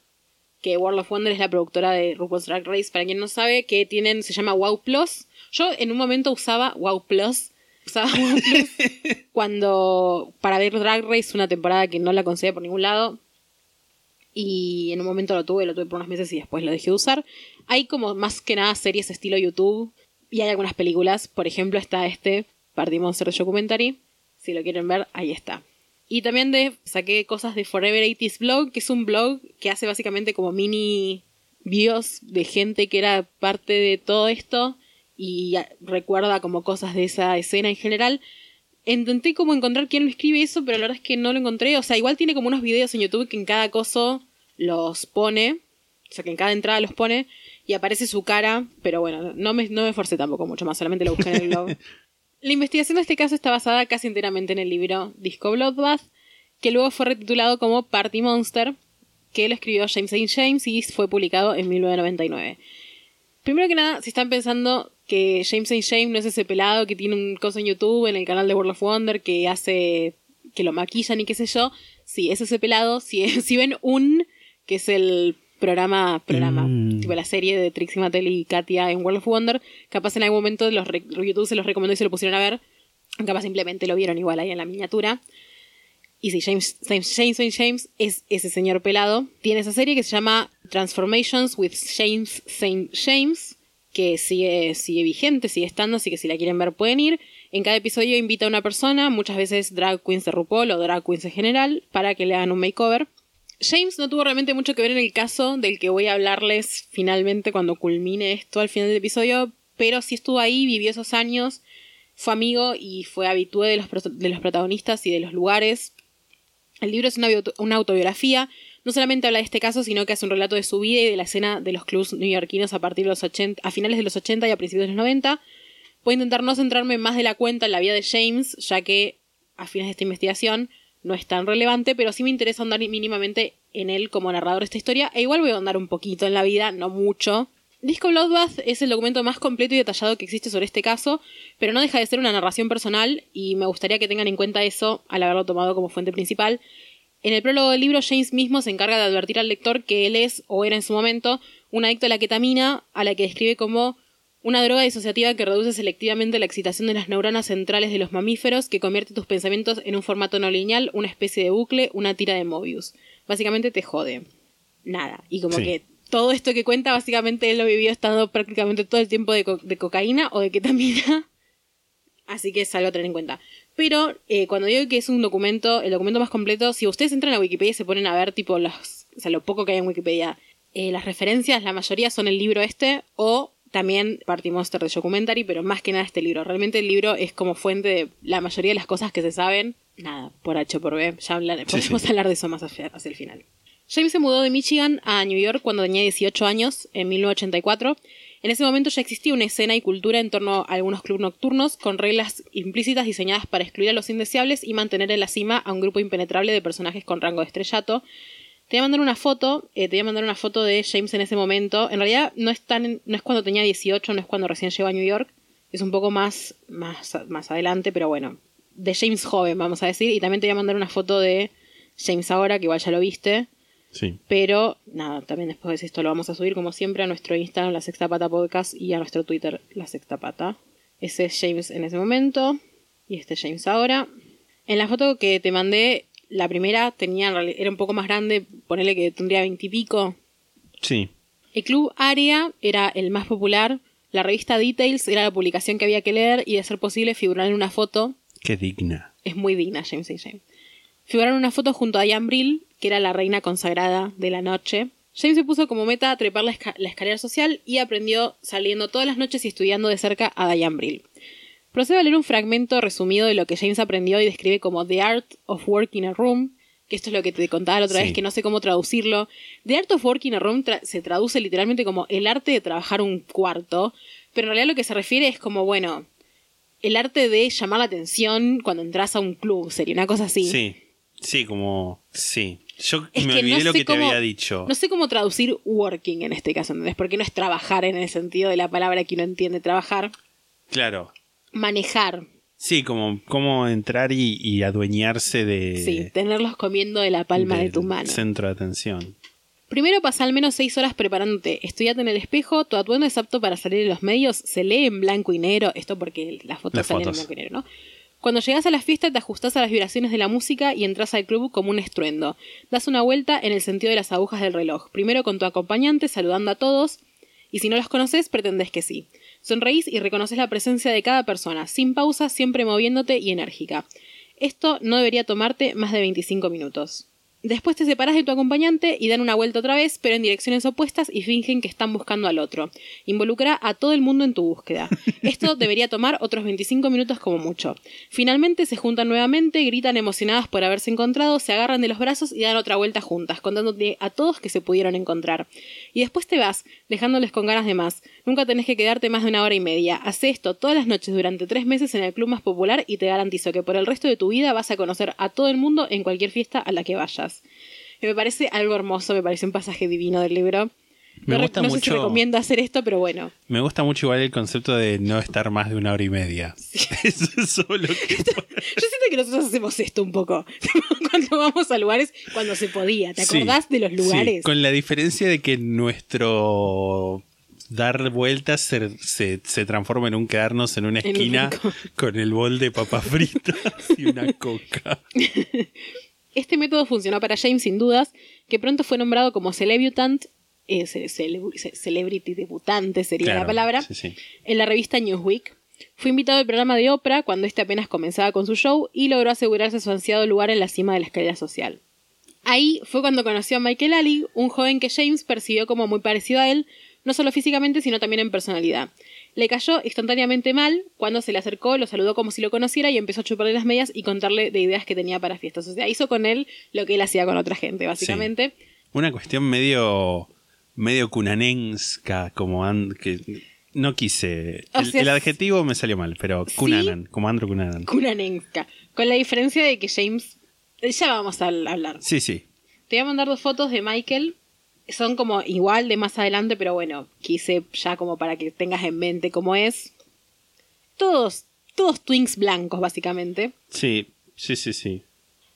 Que World of Wonder es la productora de RuPaul's Drag Race, para quien no sabe, que tienen, se llama Wow Plus. Yo en un momento usaba Wow Plus. Usaba Wow Plus cuando para ver Drag Race una temporada que no la conseguía por ningún lado y en un momento lo tuve, lo tuve por unos meses y después lo dejé de usar. Hay como más que nada series estilo YouTube y hay algunas películas, por ejemplo está este Party Monster Documentary, si lo quieren ver, ahí está. Y también de saqué cosas de Forever 80s Blog, que es un blog que hace básicamente como mini videos de gente que era parte de todo esto y recuerda como cosas de esa escena en general. Intenté como encontrar quién lo escribe eso, pero la verdad es que no lo encontré. O sea, igual tiene como unos videos en YouTube que en cada coso los pone. O sea, que en cada entrada los pone y aparece su cara. Pero bueno, no me, no me esforcé tampoco mucho más, solamente lo busqué en el blog. La investigación de este caso está basada casi enteramente en el libro Disco Bloodbath, que luego fue retitulado como Party Monster, que lo escribió James St. James y fue publicado en 1999. Primero que nada, si están pensando que James St. James no es ese pelado que tiene un coso en YouTube, en el canal de World of Wonder, que hace. que lo maquillan y qué sé yo. Sí, es ese pelado. Si, si ven un, que es el programa, programa, Mm. tipo la serie de Trixie Mattel y Katia en World of Wonder, capaz en algún momento los YouTube se los recomendó y se lo pusieron a ver. Capaz simplemente lo vieron igual ahí en la miniatura. Y si James, James, James. James es ese señor pelado, tiene esa serie que se llama Transformations with James St. James, que sigue, sigue vigente, sigue estando, así que si la quieren ver pueden ir. En cada episodio invita a una persona, muchas veces drag queens de RuPaul o drag queens en general, para que le hagan un makeover. James no tuvo realmente mucho que ver en el caso del que voy a hablarles finalmente cuando culmine esto al final del episodio, pero sí estuvo ahí, vivió esos años, fue amigo y fue habitué de los, de los protagonistas y de los lugares. El libro es una autobiografía, no solamente habla de este caso, sino que hace un relato de su vida y de la escena de los clubs neoyorquinos a partir de los 80, a finales de los 80 y a principios de los 90. Voy a intentar no centrarme más de la cuenta en la vida de James, ya que a fines de esta investigación no es tan relevante, pero sí me interesa andar mínimamente en él como narrador de esta historia, e igual voy a andar un poquito en la vida, no mucho. Disco Bloodbath es el documento más completo y detallado que existe sobre este caso, pero no deja de ser una narración personal y me gustaría que tengan en cuenta eso al haberlo tomado como fuente principal. En el prólogo del libro, James mismo se encarga de advertir al lector que él es, o era en su momento, un adicto a la ketamina, a la que describe como una droga disociativa que reduce selectivamente la excitación de las neuronas centrales de los mamíferos, que convierte tus pensamientos en un formato no lineal, una especie de bucle, una tira de Mobius. Básicamente te jode. Nada. Y como Sí. que todo esto que cuenta, básicamente él lo vivió estando prácticamente todo el tiempo de, co- de cocaína o de ketamina. Así que es algo a tener en cuenta. Pero eh, cuando digo que es un documento, el documento más completo, si ustedes entran a Wikipedia y se ponen a ver tipo los, o sea, lo poco que hay en Wikipedia, eh, las referencias, la mayoría son el libro este o también Party Monster de Documentary, pero más que nada este libro. Realmente el libro es como fuente de la mayoría de las cosas que se saben. Nada, por H o por B, ya hablar- podemos sí. hablar de eso más hacia, hacia el final. James se mudó de Michigan a New York cuando tenía 18 años, en 1984. En ese momento ya existía una escena y cultura en torno a algunos clubes nocturnos con reglas implícitas diseñadas para excluir a los indeseables y mantener en la cima a un grupo impenetrable de personajes con rango de estrellato. Te voy a mandar una foto, eh, te voy a mandar una foto de James en ese momento. En realidad no es tan, no es cuando tenía 18, no es cuando recién llegó a New York. Es un poco más, más, más adelante, pero bueno. De James joven, vamos a decir. Y también te voy a mandar una foto de James ahora, que igual ya lo viste. Sí. Pero nada, también después de esto lo vamos a subir como siempre a nuestro Instagram, La Sexta Pata Podcast, y a nuestro Twitter, La Sexta Pata. Ese es James en ese momento, y este es James ahora. En la foto que te mandé, la primera tenía, era un poco más grande, ponele que tendría veintipico. Sí. El club Area era el más popular, la revista Details era la publicación que había que leer y de ser posible figurar en una foto Qué digna. es muy digna James A. James. Figuraron una foto junto a Diane Brill, que era la reina consagrada de la noche. James se puso como meta trepar la, esca- la escalera social y aprendió saliendo todas las noches y estudiando de cerca a Diane Brill. Procedo a leer un fragmento resumido de lo que James aprendió y describe como The Art of Working a Room, que esto es lo que te contaba la otra Sí. vez, que no sé cómo traducirlo. The Art of Working a Room tra- se traduce literalmente como el arte de trabajar un cuarto, pero en realidad lo que se refiere es como, bueno, el arte de llamar la atención cuando entras a un club, sería una cosa así. Sí. Sí, como. Sí. Yo Es me olvidé no lo que cómo- te había dicho. No sé cómo traducir working en este caso, ¿entendés? Porque no es trabajar en el sentido de la palabra que uno entiende trabajar. Claro. Manejar, Sí, como, como entrar y, y adueñarse de. sí, tenerlos comiendo de la palma de tu mano. Centro de atención. Primero pasa al menos seis horas preparándote. Estudiate en el espejo, tu atuendo es apto para salir en los medios, se lee en blanco y negro. Esto porque las fotos Las salen fotos. en blanco y negro, ¿no? Cuando llegas a la fiesta te ajustas a las vibraciones de la música y entras al club como un estruendo. Das una vuelta en el sentido de las agujas del reloj. Primero con tu acompañante saludando a todos y si no los conoces pretendes que sí. Sonreís y reconoces la presencia de cada persona, sin pausa, siempre moviéndote y enérgica. Esto no debería tomarte más de 25 minutos. Después te separas de tu acompañante y dan una vuelta otra vez, pero en direcciones opuestas y fingen que están buscando al otro. Involucra a todo el mundo en tu búsqueda. Esto debería tomar otros 25 minutos como mucho. Finalmente se juntan nuevamente, gritan emocionadas por haberse encontrado, se agarran de los brazos y dan otra vuelta juntas, contándote a todos que se pudieron encontrar. Y después te vas, dejándoles con ganas de más. Nunca tenés que quedarte más de una hora y media. Haz esto todas las noches durante tres meses en el club más popular y te garantizo que por el resto de tu vida vas a conocer a todo el mundo en cualquier fiesta a la que vayas. Y me parece algo hermoso, me parece un pasaje divino del libro. Me no gusta no sé si mucho- recomiendo hacer esto, pero bueno. Me gusta mucho igual el concepto de no estar más de una hora y media. Eso es solo que. Yo siento que nosotros hacemos esto un poco. cuando vamos a lugares, cuando se podía. ¿Te Sí, acordás de los sí, lugares? con la diferencia de que nuestro dar vueltas se, se, se transforma en un quedarnos en una esquina con el bol de papas fritas y una coca. Este método funcionó para James sin dudas, que pronto fue nombrado como celebutant, eh, ce- cele- ce- celebrity debutante sería Claro, la palabra, sí, sí. en la revista Newsweek. Fue invitado al programa de Oprah cuando este apenas comenzaba con su show y logró asegurarse su ansiado lugar en la cima de la escalera social. Ahí fue cuando conoció a Michael Ali, un joven que James percibió como muy parecido a él, no solo físicamente, sino también en personalidad. Le cayó instantáneamente mal, cuando se le acercó, lo saludó como si lo conociera y empezó a chuparle las medias y contarle de ideas que tenía para fiestas. O sea, hizo con él lo que él hacía con otra gente, básicamente. Una cuestión medio. medio cunanensca, como and- que no quise. O El, sea, el adjetivo me salió mal, pero sí. Cunanan, como Andrew Cunanan. Cunanenska. Con la diferencia de que James... Ya vamos a hablar. Sí, sí. Te voy a mandar dos fotos de Michael. Son como igual de más adelante, pero bueno, quise ya como para que tengas en mente cómo es. Todos, todos twins blancos, básicamente. Sí, sí, sí, sí.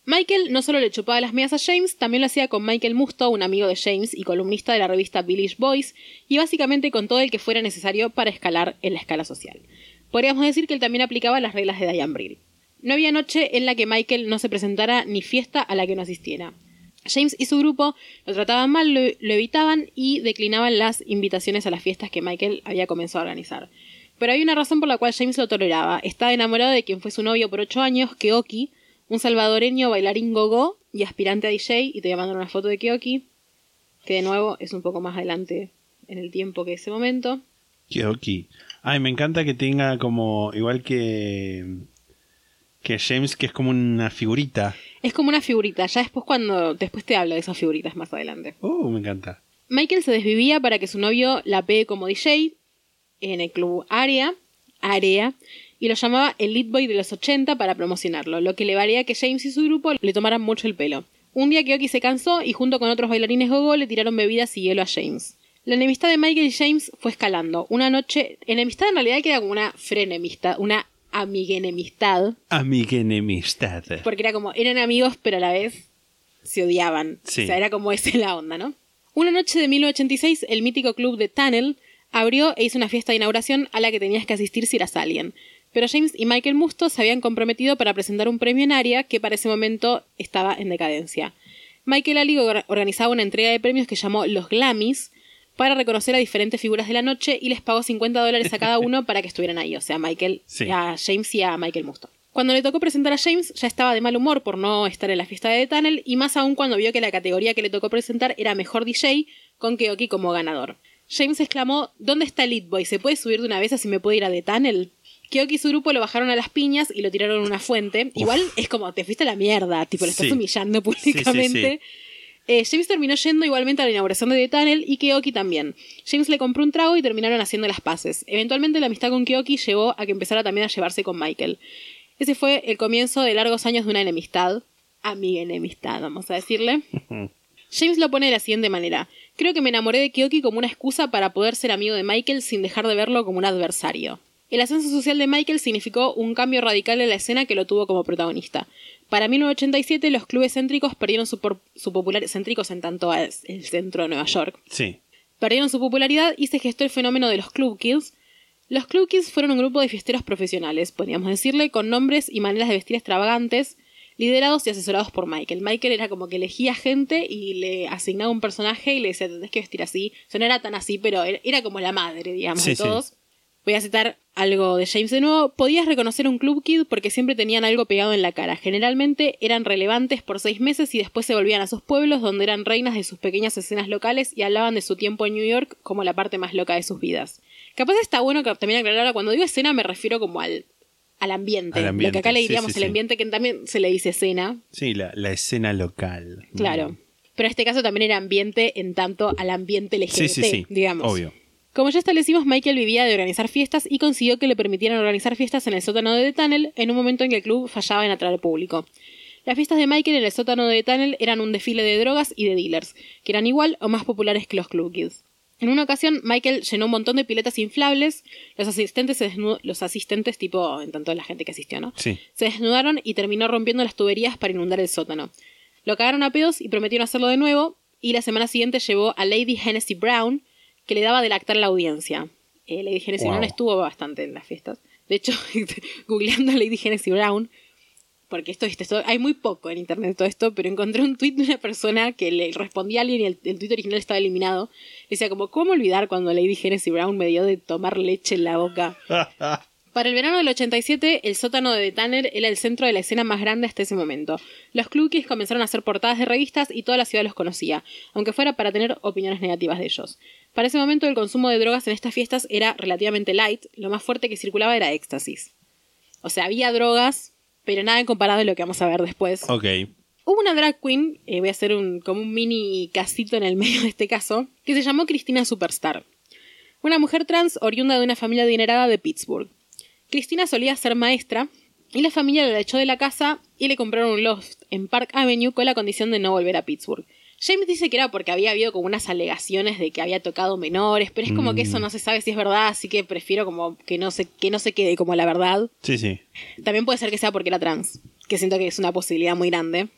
Michael no solo le chupaba las medias a James, también lo hacía con Michael Musto, un amigo de James y columnista de la revista Village Boys, y básicamente con todo el que fuera necesario para escalar en la escala social. Podríamos decir que él también aplicaba las reglas de Diane Brill. No había noche en la que Michael no se presentara ni fiesta a la que no asistiera. James y su grupo lo trataban mal, lo, evitaban y declinaban las invitaciones a las fiestas que Michael había comenzado a organizar. Pero hay una razón por la cual James lo toleraba. Estaba enamorado de quien fue su novio por ocho años, Keoki, un salvadoreño bailarín gogo y aspirante a DJ. Y te voy a mandar una foto de Keoki, que de nuevo es un poco más adelante en el tiempo que ese momento. Kyoki. Ay, me encanta que tenga como. Igual que. Que James, que es como una figurita. Es como una figurita. Ya después cuando. Después te hablo de esas figuritas más adelante. Uh, me encanta. Michael se desvivía para que su novio la pegue como DJ en el club Area, Area y lo llamaba el lead boy de los 80 para promocionarlo, lo que le valía que James y su grupo le tomaran mucho el pelo. Un día Keoki se cansó y junto con otros bailarines gogo le tiraron bebidas y hielo a James. La enemistad de Michael y James fue escalando. Una noche, enemistad en realidad que era como una frenemistad, una amiguenemistad, Amiguenemistad. porque era como, eran amigos pero a la vez se odiaban. Sí. O sea, era como esa la onda, ¿no? Una noche de 1986, el mítico club de Tunnel abrió e hizo una fiesta de inauguración a la que tenías que asistir si eras alien. Pero James y Michael Musto se habían comprometido para presentar un premio en área que para ese momento estaba en decadencia. Michael Ali or- organizaba una entrega de premios que llamó Los Glamis para reconocer a diferentes figuras de la noche y les pagó 50 dólares a cada uno para que estuvieran ahí, o sea, Michael, Sí. a James y a Michael Musto. Cuando le tocó presentar a James, ya estaba de mal humor por no estar en la fiesta de The Tunnel y más aún cuando vio que la categoría que le tocó presentar era mejor DJ, con Keoki como ganador. James exclamó: ¿Dónde está el Lead Boy? ¿Se puede subir de una vez así me puedo ir a The Tunnel? Keoki y su grupo lo bajaron a las piñas y lo tiraron a una fuente. Igual es como, te fuiste a la mierda, tipo, lo estás Sí. humillando Sí, sí, públicamente. Eh, James terminó yendo igualmente a la inauguración de The Tunnel y Keoki también. James le compró un trago y terminaron haciendo las paces. Eventualmente la amistad con Keoki llevó a que empezara también a llevarse con Michael. Ese fue el comienzo de largos años de una enemistad. Amiga enemistad, vamos a decirle. James lo pone de la siguiente manera. Creo que me enamoré de Keoki como una excusa para poder ser amigo de Michael sin dejar de verlo como un adversario. El ascenso social de Michael significó un cambio radical en la escena que lo tuvo como protagonista. Para 1987 los clubes céntricos perdieron su, por- su popularidad, céntricos en tanto es el centro de Nueva York, Sí. perdieron su popularidad y se gestó el fenómeno de los Club Kids. Los Club Kids fueron un grupo de fiesteros profesionales, podríamos decirle, con nombres y maneras de vestir extravagantes, liderados y asesorados por Michael. Michael era como que elegía gente y le asignaba un personaje y le decía, tenés que vestir así. O sea, no era tan así, pero era, como la madre, digamos, Sí, de sí. Voy a citar algo de James de nuevo. Podías reconocer un Club Kid porque siempre tenían algo pegado en la cara. Generalmente eran relevantes por seis meses y después se volvían a sus pueblos donde eran reinas de sus pequeñas escenas locales y hablaban de su tiempo en New York como la parte más loca de sus vidas. Capaz está bueno que también aclarar, cuando digo escena me refiero como al, al ambiente. Al Lo ambiente, que acá le diríamos sí, el sí. ambiente que también se le dice escena. Sí, la, la escena local. Claro. Pero en este caso también era ambiente en tanto al ambiente LGBT, Sí, sí, sí. digamos. Obvio. Como ya establecimos, Michael vivía de organizar fiestas y consiguió que le permitieran organizar fiestas en el sótano de The Tunnel en un momento en que el club fallaba en atraer público. Las fiestas de Michael en el sótano de The Tunnel eran un desfile de drogas y de dealers, que eran igual o más populares que los Club Kids. En una ocasión, Michael llenó un montón de piletas inflables, los asistentes, se los asistentes tipo, en tanto la gente que asistió, ¿no? Sí. Se desnudaron y terminó rompiendo las tuberías para inundar el sótano. Lo cagaron a pedos y prometieron hacerlo de nuevo, y la semana siguiente llevó a Lady Hennessy Brown, que le daba de lactar a la audiencia. Eh, Lady Hennessy Wow. Brown estuvo bastante en las fiestas. De hecho, googleando a Lady Hennessy Brown, porque esto, esto- hay muy poco en internet de todo esto, pero encontré un tweet de una persona que le respondía a alguien y el, el tweet original estaba eliminado. Decía como, ¿cómo olvidar cuando Lady Hennessy Brown me dio de tomar leche en la boca? Para el verano del 87, el sótano de The Tanner era el centro de la escena más grande hasta ese momento. Los Clukies comenzaron a hacer portadas de revistas y toda la ciudad los conocía, aunque fuera para tener opiniones negativas de ellos. Para ese momento, el consumo de drogas en estas fiestas era relativamente light, lo más fuerte que circulaba era éxtasis. O sea, había drogas, pero nada en comparado a lo que vamos a ver después. Ok. Hubo una drag queen, eh, voy a hacer un, como un mini casito en el medio de este caso, que se llamó Cristina Superstar. Una mujer trans oriunda de una familia adinerada de Pittsburgh. Cristina solía ser maestra y la familia la echó de la casa y le compraron un loft en Park Avenue con la condición de no volver a Pittsburgh. James dice que era porque había habido como unas alegaciones de que había tocado menores, pero es como que eso no se sabe si es verdad, así que prefiero como que no se, que no se quede como la verdad. Sí, sí. También puede ser que sea porque era trans, que siento que es una posibilidad muy grande.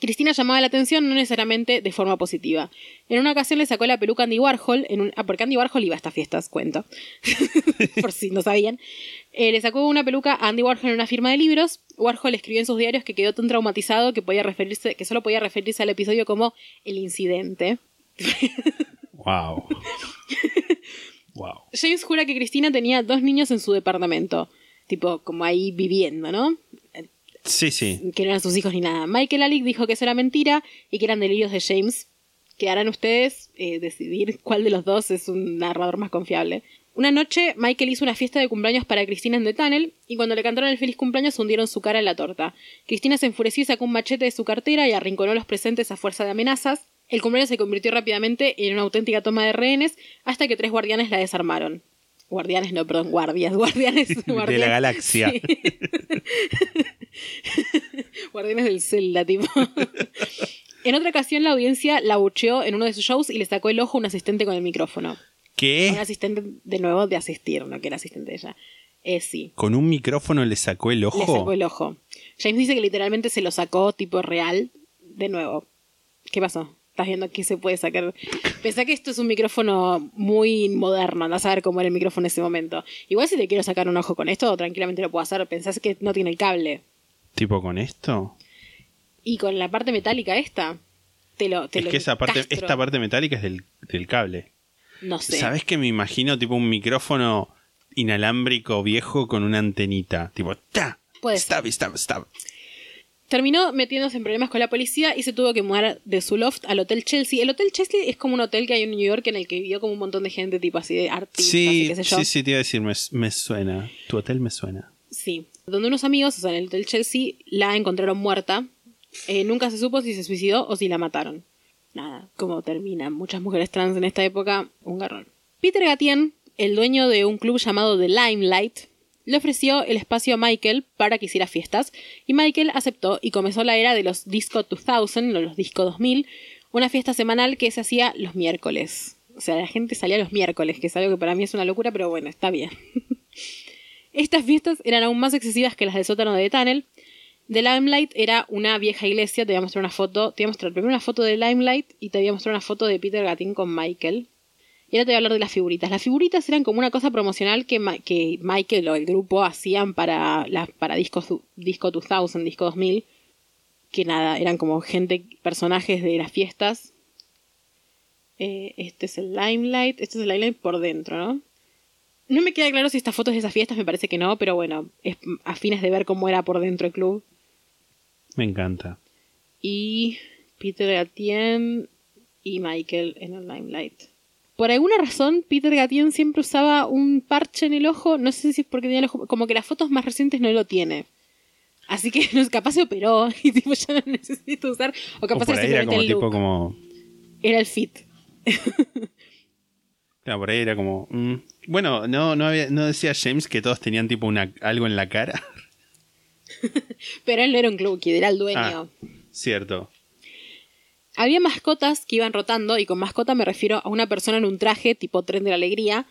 Cristina llamaba la atención no necesariamente de forma positiva. En una ocasión le sacó la peluca a Andy Warhol, en un, ah, porque Andy Warhol iba a estas fiestas, cuento, por si no sabían. Eh, le sacó una peluca a Andy Warhol en una firma de libros. Warhol escribió en sus diarios que quedó tan traumatizado que podía referirse, que solo podía referirse al episodio como el incidente. Wow. wow. James jura que Cristina tenía dos niños en su departamento, tipo como ahí viviendo, ¿no? Sí, sí. Que no eran sus hijos ni nada. Michael Alick dijo que eso era mentira y que eran delirios de James. Que harán ustedes eh, decidir cuál de los dos es un narrador más confiable. Una noche, Michael hizo una fiesta de cumpleaños para Cristina en The Tunnel y cuando le cantaron el feliz cumpleaños hundieron su cara en la torta. Cristina se enfureció y sacó un machete de su cartera y arrinconó a los presentes a fuerza de amenazas. El cumpleaños se convirtió rápidamente en una auténtica toma de rehenes hasta que tres guardianes la desarmaron. Guardianes, no, perdón, guardias, guardianes. De guardianes. la galaxia. Sí. Guardianes del Zelda, tipo. en otra ocasión, la audiencia la bucheó en uno de sus shows y le sacó el ojo a un asistente con el micrófono. Un ¿Qué? asistente, de nuevo, de asistir, no que era asistente de ella. Eh, sí, ¿Con un micrófono le sacó el ojo? le sacó el ojo. James dice que literalmente se lo sacó, tipo real, de nuevo. ¿Qué pasó? Estás viendo que se puede sacar. Pensá que esto es un micrófono muy moderno, andás a ver cómo era el micrófono en ese momento. Igual si te quiero sacar un ojo con esto, tranquilamente lo puedo hacer. Pensás que no tiene el cable. ¿Tipo con esto? Y con la parte metálica esta, te lo. Te Es lo que esa parte, esta parte metálica es del, del cable. No sé. ¿Sabes que me imagino tipo un micrófono inalámbrico viejo con una antenita? Tipo, ¡ta! Puede stab, stab, stab. Terminó metiéndose en problemas con la policía y se tuvo que mudar de su loft al Hotel Chelsea. El Hotel Chelsea es como un hotel que hay en New York en el que vivió como un montón de gente, tipo así de artistas y qué sé yo. sí, sí, te iba a decir, me, me suena. Tu hotel me suena. Sí. Donde unos amigos, o sea, en el Hotel Chelsea, la encontraron muerta. Eh, nunca se supo si se suicidó o si la mataron. Nada, como terminan muchas mujeres trans en esta época, un garrón. Peter Gatien, el dueño de un club llamado The Limelight, le ofreció el espacio a Michael para que hiciera fiestas, y Michael aceptó y comenzó la era de los Disco 2000, o los Disco 2000, una fiesta semanal que se hacía los miércoles. O sea, la gente salía los miércoles, que es algo que para mí es una locura, pero bueno, está bien. Estas fiestas eran aún más excesivas que las del sótano de Tunnel. The Limelight era una vieja iglesia, te voy a mostrar una foto, te voy a mostrar primero una foto de Limelight y te voy a mostrar una foto de Peter Gattin con Michael. Y ahora te voy a hablar de las figuritas. Las figuritas eran como una cosa promocional que, Michael o el grupo hacían para, las para Disco, Disco 2000, Disco 2000. Que nada, eran como gente, personajes de las fiestas. Eh, este es el Limelight. Este es el Limelight por dentro, ¿no? No me queda claro si esta foto es de esas fiestas, me parece que no, pero bueno, es a fines de ver cómo era por dentro el club. Me encanta. Y Peter Gatien y Michael en el Limelight. Por alguna razón, Peter Gatien siempre usaba un parche en el ojo. No sé si es porque tenía el ojo. Como que las fotos más recientes no lo tiene. Así que no, capaz se operó y tipo ya no necesito usar. O O capaz por era ahí era simplemente como el tipo como. Era el fit. Claro, por ahí era como. mm. Bueno, no, no, había, no decía James que todos tenían tipo una, algo en la cara. Pero él no era un club kid, era el dueño. Ah, cierto. Había mascotas que iban rotando, y con mascota me refiero a una persona en un traje tipo tren de la alegría.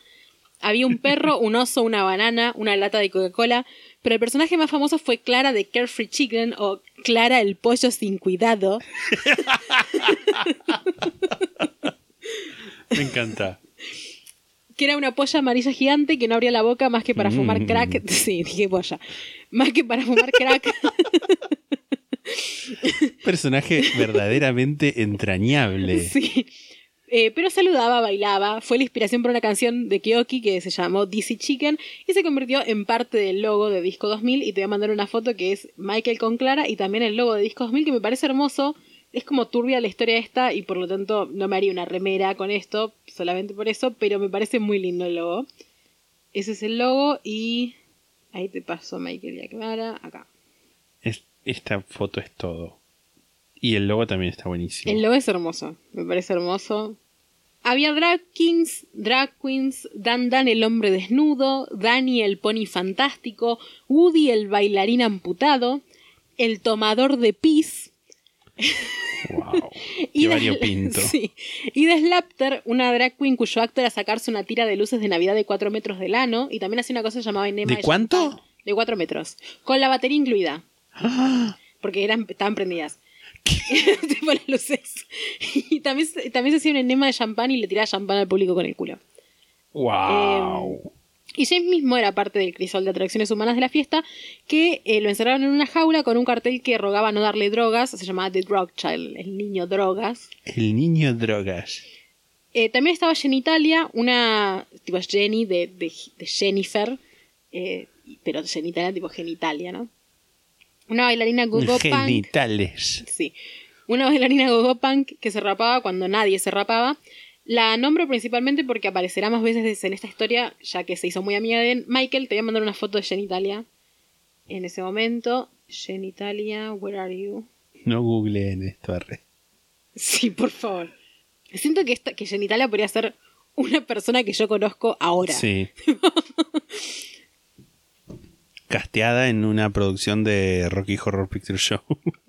Había un perro, un oso, una banana, una lata de Coca-Cola, pero el personaje más famoso fue Clara de Carefree Chicken o Clara el pollo sin cuidado. Me encanta. Que era una polla amarilla gigante que no abría la boca más que para fumar Mm. crack. Sí, dije polla. Más que para fumar crack. Personaje verdaderamente entrañable. sí. Eh, pero saludaba, bailaba, fue la inspiración para una canción de Kyoki que se llamó Dizzy Chicken y se convirtió en parte del logo de Disco 2000 y te voy a mandar una foto que es Michael con Clara y también el logo de Disco 2000 que me parece hermoso. Es como turbia la historia esta y por lo tanto no me haría una remera con esto solamente por eso, pero me parece muy lindo el logo. Ese es el logo y ahí te paso Michael y a Clara, acá. Es- esta foto es todo. Y el logo también está buenísimo. El logo es hermoso, me parece hermoso. Había drag kings, drag queens, Dan Dan el hombre desnudo, Danny el pony fantástico, Woody el bailarín amputado, el tomador de pis Wow. y de- sí. y de Slapter, una drag queen cuyo acto era sacarse una tira de luces de Navidad de 4 metros de lano y también hacía una cosa llamada enema ¿De cuánto? champán, De 4 metros, con la batería incluida. Porque eran, estaban prendidas. tipo las luces. Y también, también se hacía un enema de champán y le tiraba champán al público con el culo. Wow. Y James mismo era parte del crisol de atracciones humanas de la fiesta, que eh, lo encerraron en una jaula con un cartel que rogaba no darle drogas, se llamaba The Drug Child, el niño drogas. El niño drogas. Eh, también estaba Genitalia, una tipo Jenny de, de, de Jennifer, eh, pero Genitalia tipo genitalia, ¿no? Una bailarina gogo punk. Genitales. Sí. Una bailarina gogo punk que se rapaba cuando nadie se rapaba. La nombro principalmente porque aparecerá más veces en esta historia, ya que se hizo muy amiga de Michael. Te voy a mandar una foto de Genitalia en ese momento. Genitalia, where are you? No googleen esto, arre. Sí, por favor. Siento que, esta, que Genitalia podría ser una persona que yo conozco ahora. Sí. Casteada en una producción de Rocky Horror Picture Show.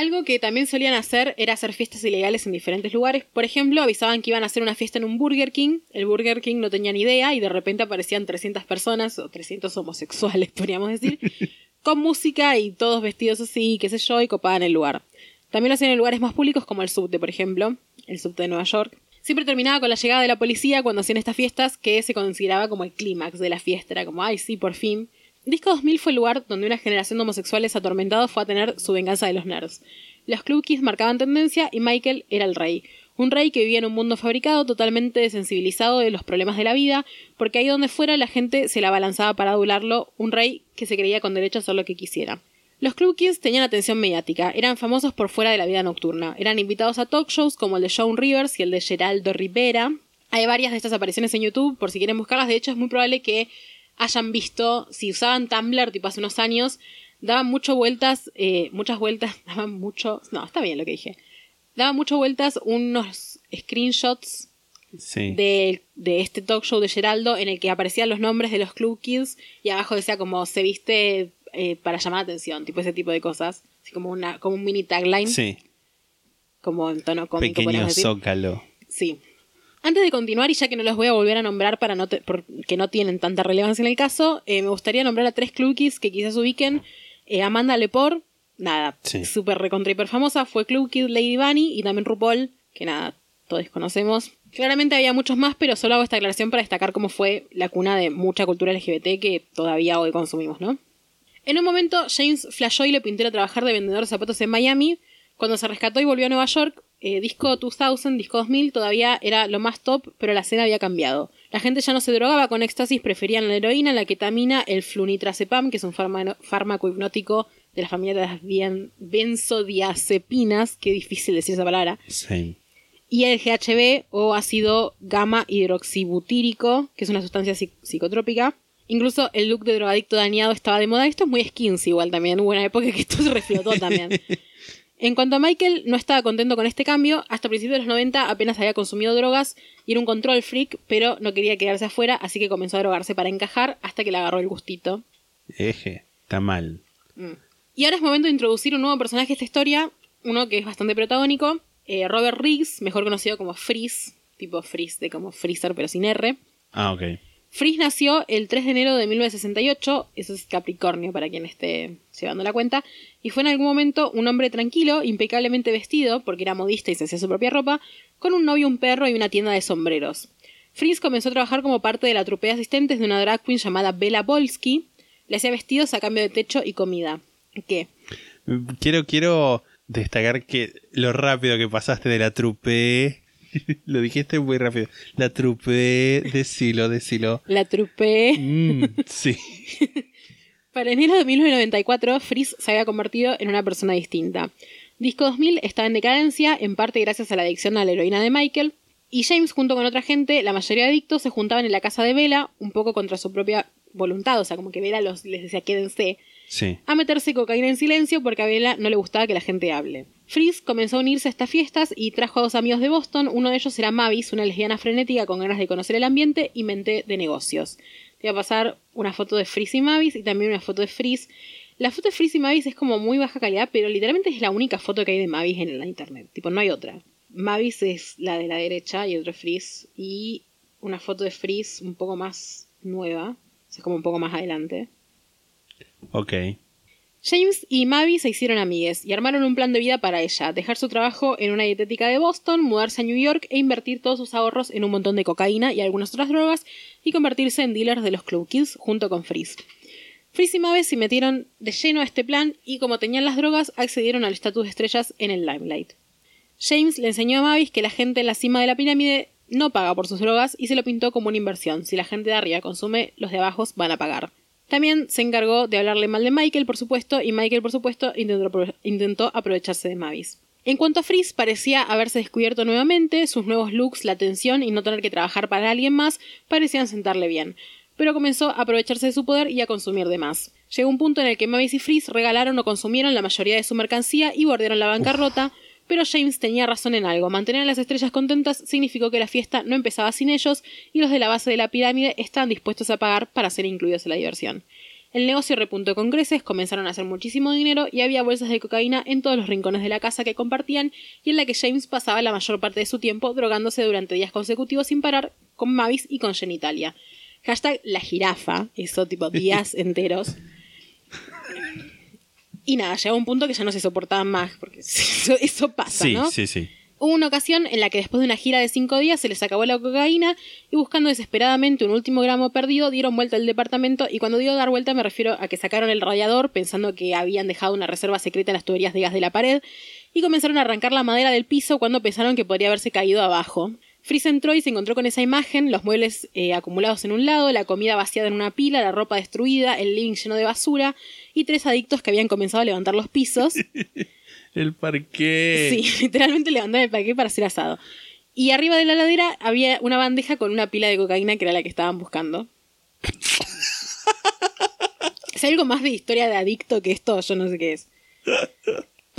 Algo que también solían hacer era hacer fiestas ilegales en diferentes lugares. Por ejemplo, avisaban que iban a hacer una fiesta en un Burger King. El Burger King no tenía ni idea y de repente aparecían 300 personas, o 300 homosexuales, podríamos decir, con música y todos vestidos así, qué sé yo, y copaban el lugar. También lo hacían en lugares más públicos como el subte, por ejemplo, el subte de Nueva York. Siempre terminaba con la llegada de la policía cuando hacían estas fiestas, que se consideraba como el clímax de la fiesta. Era como, ay, sí, por fin. Disco 2000 fue el lugar donde una generación de homosexuales atormentados fue a tener su venganza de los nerds. Los Club Kids marcaban tendencia y Michael era el rey. Un rey que vivía en un mundo fabricado, totalmente desensibilizado de los problemas de la vida, porque ahí donde fuera la gente se la balanzaba para adularlo, un rey que se creía con derecho a hacer lo que quisiera. Los Club Kids tenían atención mediática, eran famosos por fuera de la vida nocturna, eran invitados a talk shows como el de Joan Rivers y el de Geraldo Rivera. Hay varias de estas apariciones en YouTube, por si quieren buscarlas, de hecho es muy probable que hayan visto, si usaban Tumblr tipo hace unos años, daban mucho vueltas, eh, muchas vueltas, daban mucho, no, está bien lo que dije, daban muchas vueltas unos screenshots Sí. de, de este talk show de Geraldo en el que aparecían los nombres de los Club Kids y abajo decía como se viste eh, para llamar la atención, tipo ese tipo de cosas, así como, una, como un mini tagline, Sí. como en tono cómico, Pequeño zócalo. Sí. Antes de continuar, y ya que no los voy a volver a nombrar para no te- porque no tienen tanta relevancia en el caso, eh, me gustaría nombrar a tres clubkids que quizás ubiquen. Eh, Amanda Lepore, nada, Sí. súper recontra hiper famosa, fue Club Kid Lady Bunny y también RuPaul, que nada, todos conocemos. Claramente había muchos más, pero solo hago esta aclaración para destacar cómo fue la cuna de mucha cultura LGBT que todavía hoy consumimos, ¿no? En un momento, James flashó y le pintó a trabajar de vendedor de zapatos en Miami. Cuando se rescató y volvió a Nueva York, eh, disco 2000, disco 2000, todavía era lo más top, pero la escena había cambiado. La gente ya no se drogaba con éxtasis, preferían la heroína, la ketamina, el flunitrazepam, que es un fárma- fármaco hipnótico de la familia de las bien- benzodiazepinas, qué difícil decir esa palabra, Sí. y el GHB o ácido gamma hidroxibutírico, que es una sustancia psic- psicotrópica. Incluso el look de drogadicto dañado estaba de moda. Esto es muy skins igual también. Hubo una época que esto se reflotó también. En cuanto a Michael, no estaba contento con este cambio. Hasta principios de los 90 apenas había consumido drogas y era un control freak, pero no quería quedarse afuera, así que comenzó a drogarse para encajar hasta que le agarró el gustito. Eje, está mal. Y ahora es momento de introducir un nuevo personaje a esta historia, uno que es bastante protagónico, eh, Robert Riggs, mejor conocido como Freeze, tipo Freeze de como Freezer pero sin R. Ah, ok. Freeze nació el 3 de enero de 1968, eso es Capricornio para quien esté llevando la cuenta, y fue en algún momento un hombre tranquilo, impecablemente vestido, porque era modista y se hacía su propia ropa, con un novio, un perro y una tienda de sombreros. Freeze comenzó a trabajar como parte de la trupe de asistentes de una drag queen llamada Bella Bolsky, le hacía vestidos a cambio de techo y comida. ¿Qué? Quiero, quiero destacar que lo rápido que pasaste de la trupe. lo dijiste muy rápido. La trupe, decilo, decilo. La trupe. Mm, sí. Para enero de 1994, Freeze se había convertido en una persona distinta. Disco 2000 estaba en decadencia, en parte gracias a la adicción a la heroína de Michael, y James, junto con otra gente, la mayoría de adictos, se juntaban en la casa de Bella, un poco contra su propia voluntad, o sea, como que Bella los, les decía quédense, Sí. a meterse cocaína en silencio porque a Bella no le gustaba que la gente hable. Freeze comenzó a unirse a estas fiestas y trajo a dos amigos de Boston, uno de ellos era Mavis, una lesbiana frenética con ganas de conocer el ambiente y mente de negocios. Te voy a pasar una foto de Freeze y Mavis y también una foto de Freeze. La foto de Freeze y Mavis es como muy baja calidad, pero literalmente es la única foto que hay de Mavis en la internet. Tipo, no hay otra. Mavis es la de la derecha y otro Freeze. Y una foto de Freeze un poco más nueva. O como un poco más adelante. Ok. James y Mavi se hicieron amigues y armaron un plan de vida para ella, dejar su trabajo en una dietética de Boston, mudarse a New York e invertir todos sus ahorros en un montón de cocaína y algunas otras drogas y convertirse en dealers de los Club Kids junto con Freeze. Freeze y Mavi se metieron de lleno a este plan y como tenían las drogas accedieron al estatus de estrellas en el limelight. James le enseñó a Mavis que la gente en la cima de la pirámide no paga por sus drogas y se lo pintó como una inversión. Si la gente de arriba consume, los de abajo van a pagar. También se encargó de hablarle mal de Michael, por supuesto, y Michael, por supuesto, intentó, intentó aprovecharse de Mavis. En cuanto a Freeze, parecía haberse descubierto nuevamente, sus nuevos looks, la atención y no tener que trabajar para alguien más parecían sentarle bien, pero comenzó a aprovecharse de su poder y a consumir de más. Llegó un punto en el que Mavis y Freeze regalaron o consumieron la mayoría de su mercancía y bordearon la bancarrota, pero James tenía razón en algo. Mantener a las estrellas contentas significó que la fiesta no empezaba sin ellos y los de la base de la pirámide estaban dispuestos a pagar para ser incluidos en la diversión. El negocio repuntó con creces, comenzaron a hacer muchísimo dinero y había bolsas de cocaína en todos los rincones de la casa que compartían y en la que James pasaba la mayor parte de su tiempo drogándose durante días consecutivos sin parar con Mavis y con Genitalia. Hashtag la jirafa, eso tipo días enteros. Y nada, llegó un punto que ya no se soportaban más, porque eso, eso pasa, Sí, ¿no? sí, sí. Hubo una ocasión en la que después de una gira de cinco días se les acabó la cocaína y buscando desesperadamente un último gramo perdido dieron vuelta al departamento y cuando digo dar vuelta me refiero a que sacaron el radiador pensando que habían dejado una reserva secreta en las tuberías de gas de la pared y comenzaron a arrancar la madera del piso cuando pensaron que podría haberse caído abajo. Freeze entró y se encontró con esa imagen, los muebles eh, acumulados en un lado, la comida vaciada en una pila, la ropa destruida, el living lleno de basura y tres adictos que habían comenzado a levantar los pisos. El parque. Sí, literalmente levantaron el paquete para hacer asado. Y arriba de la ladera había una bandeja con una pila de cocaína que era la que estaban buscando. es algo más de historia de adicto que esto, yo no sé qué es.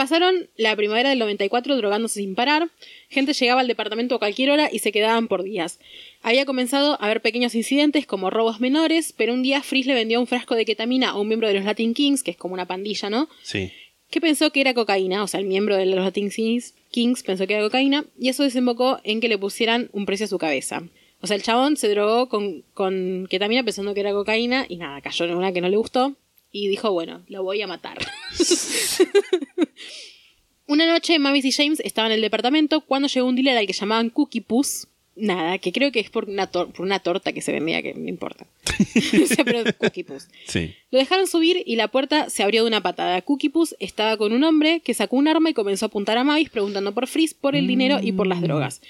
Pasaron la primavera del 94 drogándose sin parar. Gente llegaba al departamento a cualquier hora y se quedaban por días. Había comenzado a haber pequeños incidentes como robos menores, pero un día Freeze le vendió un frasco de ketamina a un miembro de los Latin Kings, que es como una pandilla, ¿no? Sí. que pensó que era cocaína, o sea, el miembro de los Latin Kings, Kings pensó que era cocaína, y eso desembocó en que le pusieran un precio a su cabeza. O sea, el chabón se drogó con, con ketamina pensando que era cocaína, y nada, cayó en una que no le gustó, y dijo, bueno, lo voy a matar. una noche, Mavis y James estaban en el departamento cuando llegó un dealer al que llamaban Cookie Puss. Nada, que creo que es por una, por una torta que se vendía, que no importa. o sea, pero Cookie Puss. Sí. Lo dejaron subir y la puerta se abrió de una patada. Cookie Puss estaba con un hombre que sacó un arma y comenzó a apuntar a Mavis preguntando por Freeze, por el dinero y por las drogas.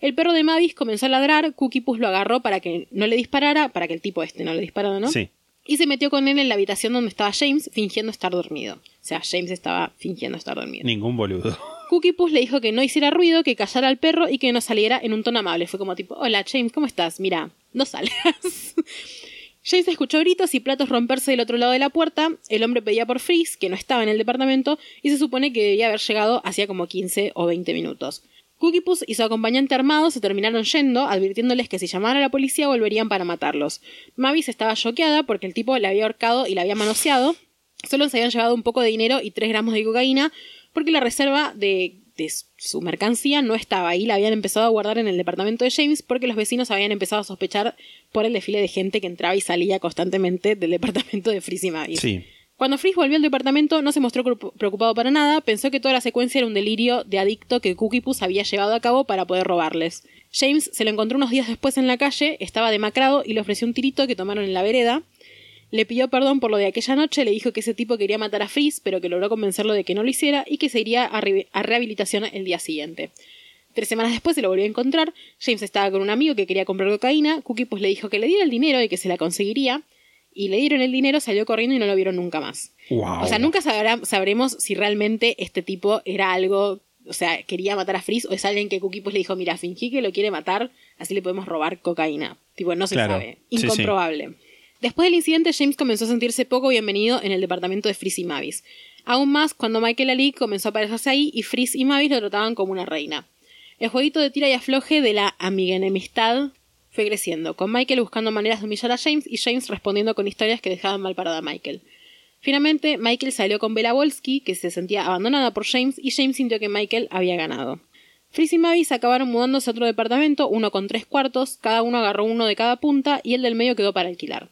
El perro de Mavis comenzó a ladrar, Cookie Puss lo agarró para que no le disparara, para que el tipo este no le disparara, ¿no? Sí. Y se metió con él en la habitación donde estaba James, fingiendo estar dormido. O sea, James estaba fingiendo estar dormido. Ningún boludo. Cookie Puss le dijo que no hiciera ruido, que callara al perro y que no saliera en un tono amable. Fue como tipo, hola James, ¿cómo estás? Mira, no salgas. James escuchó gritos y platos romperse del otro lado de la puerta. El hombre pedía por Freeze, que no estaba en el departamento, y se supone que debía haber llegado hacía como 15 o 20 minutos. Cookie Puss y su acompañante armado se terminaron yendo, advirtiéndoles que si llamaban a la policía volverían para matarlos. Mavis estaba choqueada porque el tipo la había ahorcado y la había manoseado. Solo se habían llevado un poco de dinero y 3 gramos de cocaína porque la reserva de, su mercancía no estaba ahí, la habían empezado a guardar en el departamento de James porque los vecinos habían empezado a sospechar por el desfile de gente que entraba y salía constantemente del departamento de Frizz y Mavis. Sí. Cuando Frizz volvió al departamento no se mostró preocupado para nada, pensó que toda la secuencia era un delirio de adicto que Cookie Puss había llevado a cabo para poder robarles. James se lo encontró unos días después en la calle, estaba demacrado y le ofreció un tirito que tomaron en la vereda. Le pidió perdón por lo de aquella noche, le dijo que ese tipo quería matar a Frizz, pero que logró convencerlo de que no lo hiciera y que se iría a rehabilitación el día siguiente. Tres semanas después se lo volvió a encontrar. James estaba con un amigo que quería comprar cocaína. Cookie pues le dijo que le diera el dinero y que se la conseguiría. Y le dieron el dinero, salió corriendo y no lo vieron nunca más. Wow. O sea, nunca sabrá- sabremos si realmente este tipo era algo. O sea, quería matar a Frizz o es alguien que Cookie pues le dijo: Mira, fingí que lo quiere matar, así le podemos robar cocaína. Tipo, no se Claro. sabe. Sí, sí. Incomprobable. Después del incidente, James comenzó a sentirse poco bienvenido en el departamento de Frizz y Mavis. Aún más cuando Michael Ali comenzó a aparecerse ahí y Frizz y Mavis lo trataban como una reina. El jueguito de tira y afloje de la amiga-enemistad fue creciendo, con Michael buscando maneras de humillar a James y James respondiendo con historias que dejaban mal parada a Michael. Finalmente, Michael salió con Bella Volsky, que se sentía abandonada por James, y James sintió que Michael había ganado. Frizz y Mavis acabaron mudándose a otro departamento, uno con tres cuartos, cada uno agarró uno de cada punta y el del medio quedó para alquilar.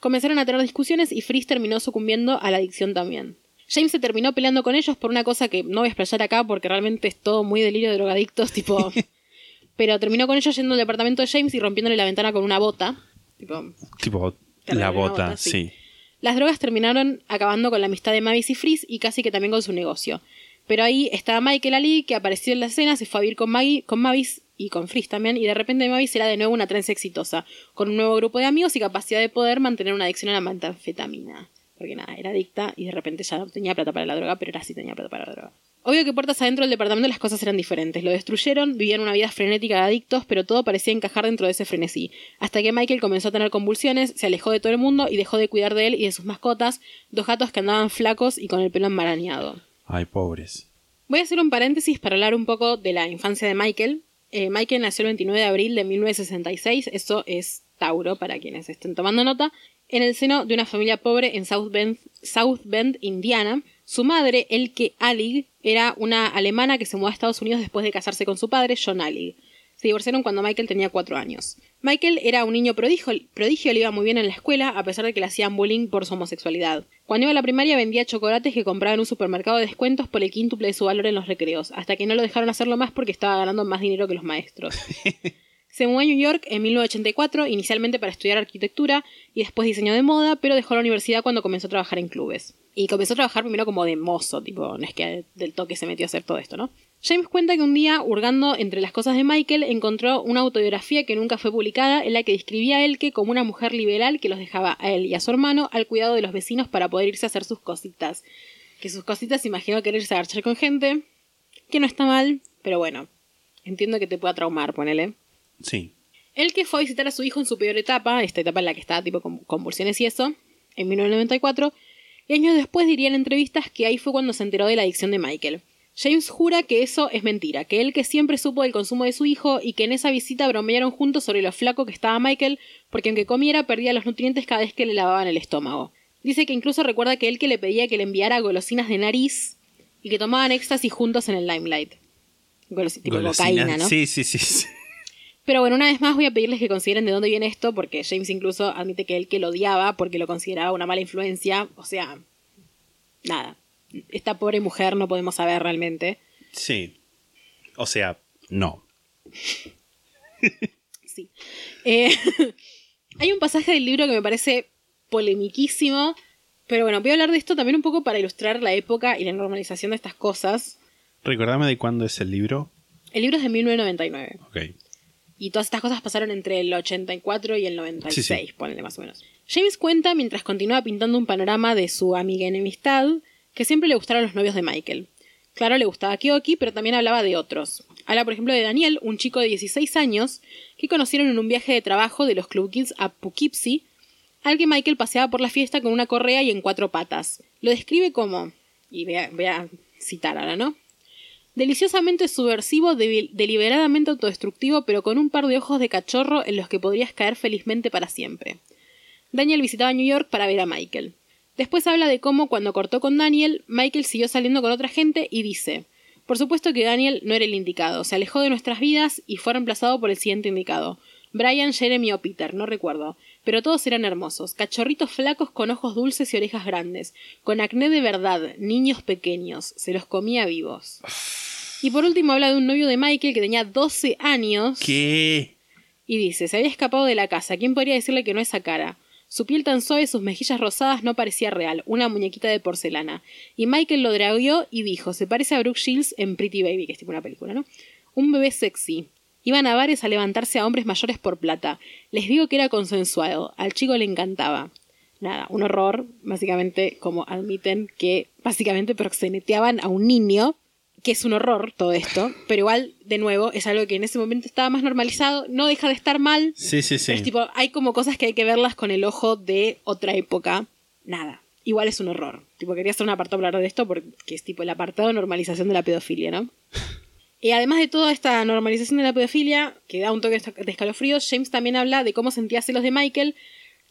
Comenzaron a tener discusiones y Frizz terminó sucumbiendo a la adicción también. James se terminó peleando con ellos por una cosa que no voy a explayar acá porque realmente es todo muy delirio de drogadictos, tipo. pero terminó con ellos yendo al departamento de James y rompiéndole la ventana con una bota. Tipo, Tipo, la bota, bota, sí. sí. Las drogas terminaron acabando con la amistad de Mavis y Freeze y casi que también con su negocio. Pero ahí estaba Michael Ali, que apareció en la escena, se fue a vivir con, Maggie, con Mavis y con Freeze también, y de repente Mavis era de nuevo una trans exitosa, con un nuevo grupo de amigos y capacidad de poder mantener una adicción a la metanfetamina. Porque nada, era adicta y de repente ya no tenía plata para la droga, pero ahora sí tenía plata para la droga. Obvio que puertas adentro del departamento las cosas eran diferentes. Lo destruyeron, vivían una vida frenética de adictos, pero todo parecía encajar dentro de ese frenesí. Hasta que Michael comenzó a tener convulsiones, se alejó de todo el mundo y dejó de cuidar de él y de sus mascotas, dos gatos que andaban flacos y con el pelo enmarañado. Ay, pobres. Voy a hacer un paréntesis para hablar un poco de la infancia de Michael. Eh, Michael nació el 29 de abril de 1966, eso es Tauro para quienes estén tomando nota, en el seno de una familia pobre en South Bend, South Bend Indiana. Su madre, Elke Allig, era una alemana que se mudó a Estados Unidos después de casarse con su padre, John Allig. Se divorciaron cuando Michael tenía cuatro años. Michael era un niño prodigio, prodigio, le iba muy bien en la escuela, a pesar de que le hacían bullying por su homosexualidad. Cuando iba a la primaria vendía chocolates que compraba en un supermercado de descuentos por el quíntuple de su valor en los recreos, hasta que no lo dejaron hacerlo más porque estaba ganando más dinero que los maestros. Se mudó a New York en 1984, inicialmente para estudiar arquitectura y después diseño de moda, pero dejó la universidad cuando comenzó a trabajar en clubes. Y comenzó a trabajar primero como de mozo, tipo, no es que del toque se metió a hacer todo esto, ¿no? James cuenta que un día, hurgando entre las cosas de Michael, encontró una autobiografía que nunca fue publicada en la que describía a Elke como una mujer liberal que los dejaba a él y a su hermano al cuidado de los vecinos para poder irse a hacer sus cositas. Que sus cositas imaginó quererse agarchar con gente, que no está mal, pero bueno, entiendo que te pueda traumar, ponele. Sí. Él que fue a visitar a su hijo en su peor etapa, esta etapa en la que estaba tipo con convulsiones y eso, en 1994, y años después diría en entrevistas que ahí fue cuando se enteró de la adicción de Michael. James jura que eso es mentira, que él que siempre supo del consumo de su hijo y que en esa visita bromearon juntos sobre lo flaco que estaba Michael, porque aunque comiera perdía los nutrientes cada vez que le lavaban el estómago. Dice que incluso recuerda que él que le pedía que le enviara golosinas de nariz y que tomaban éxtasis juntos en el limelight. Golos tipo Golosinas. cocaína, ¿no? Sí, sí, sí. sí. Pero bueno, una vez más voy a pedirles que consideren de dónde viene esto, porque James incluso admite que él que lo odiaba porque lo consideraba una mala influencia. O sea, nada. Esta pobre mujer no podemos saber realmente. Sí. O sea, no. Sí. Eh, hay un pasaje del libro que me parece polemiquísimo. Pero bueno, voy a hablar de esto también un poco para ilustrar la época y la normalización de estas cosas. Recordame de cuándo es el libro. El libro es de 1999. Ok. Y todas estas cosas pasaron entre el 84 y el 96, Sí, sí. ponele más o menos. James cuenta, mientras continúa pintando un panorama de su amiga enemistad, que siempre le gustaron los novios de Michael. Claro, le gustaba Kyoki, pero también hablaba de otros. Habla, por ejemplo, de Daniel, un chico de 16 años, que conocieron en un viaje de trabajo de los Club Kids a Poughkeepsie, al que Michael paseaba por la fiesta con una correa y en cuatro patas. Lo describe como, y voy a, voy a citar ahora, ¿no? Deliciosamente subversivo, de- deliberadamente autodestructivo, pero con un par de ojos de cachorro en los que podrías caer felizmente para siempre. Daniel visitaba New York para ver a Michael. Después habla de cómo cuando cortó con Daniel, Michael siguió saliendo con otra gente y dice, por supuesto que Daniel no era el indicado, se alejó de nuestras vidas y fue reemplazado por el siguiente indicado. Brian, Jeremy o Peter, no recuerdo. Pero todos eran hermosos, cachorritos flacos con ojos dulces y orejas grandes, con acné de verdad, niños pequeños, se los comía vivos. Y por último habla de un novio de Michael que tenía 12 años ¿Qué? y dice, se había escapado de la casa, ¿quién podría decirle que no esa cara? Su piel tan suave, sus mejillas rosadas no parecía real, una muñequita de porcelana. Y Michael lo dragueó y dijo, se parece a Brooke Shields en Pretty Baby, que es tipo una película, ¿no? Un bebé sexy. Iban a bares a levantarse a hombres mayores por plata. Les digo que era consensuado, al chico le encantaba. Nada, un horror, básicamente, como admiten que básicamente proxeneteaban a un niño, que es un horror todo esto, pero igual, de nuevo, es algo que en ese momento estaba más normalizado, no deja de estar mal, Sí, sí, sí. pero es tipo, hay como cosas que hay que verlas con el ojo de otra época. Nada. Igual es un horror. Tipo, quería hacer un apartado para hablar de esto porque es tipo el apartado de normalización de la pedofilia, ¿no? Y además de toda esta normalización de la pedofilia, que da un toque de escalofríos, James también habla de cómo sentía celos de Michael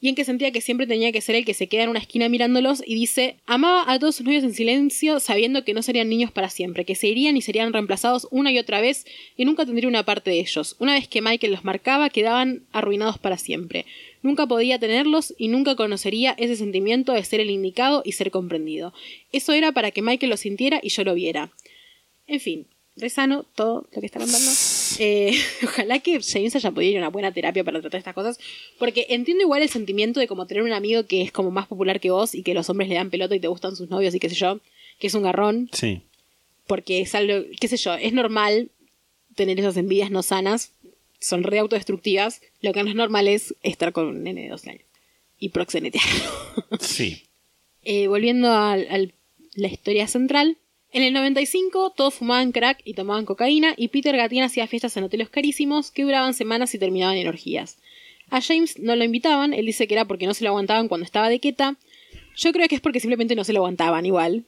y en que sentía que siempre tenía que ser el que se queda en una esquina mirándolos y dice, amaba a todos sus novios en silencio sabiendo que no serían niños para siempre, que se irían y serían reemplazados una y otra vez y nunca tendría una parte de ellos. Una vez que Michael los marcaba, quedaban arruinados para siempre. Nunca podía tenerlos y nunca conocería ese sentimiento de ser el indicado y ser comprendido. Eso era para que Michael lo sintiera y yo lo viera. En fin, re sano todo lo que está contando. Eh, ojalá que James haya podido ir a una buena terapia para tratar estas cosas, porque entiendo igual el sentimiento de como tener un amigo que es como más popular que vos y que los hombres le dan pelota y te gustan sus novios y qué sé yo, que es un garrón, Sí. porque es algo, qué sé yo, es normal tener esas envidias no sanas, son re autodestructivas, lo que no es normal es estar con un nene de 12 años y proxenetear. Sí. Eh, volviendo a, a la historia central. En el 95 todos fumaban crack y tomaban cocaína y Peter Gatien hacía fiestas en hoteles carísimos que duraban semanas y terminaban en orgías. A James no lo invitaban, él dice que era porque no se lo aguantaban cuando estaba de queta. Yo creo que es porque simplemente no se lo aguantaban igual.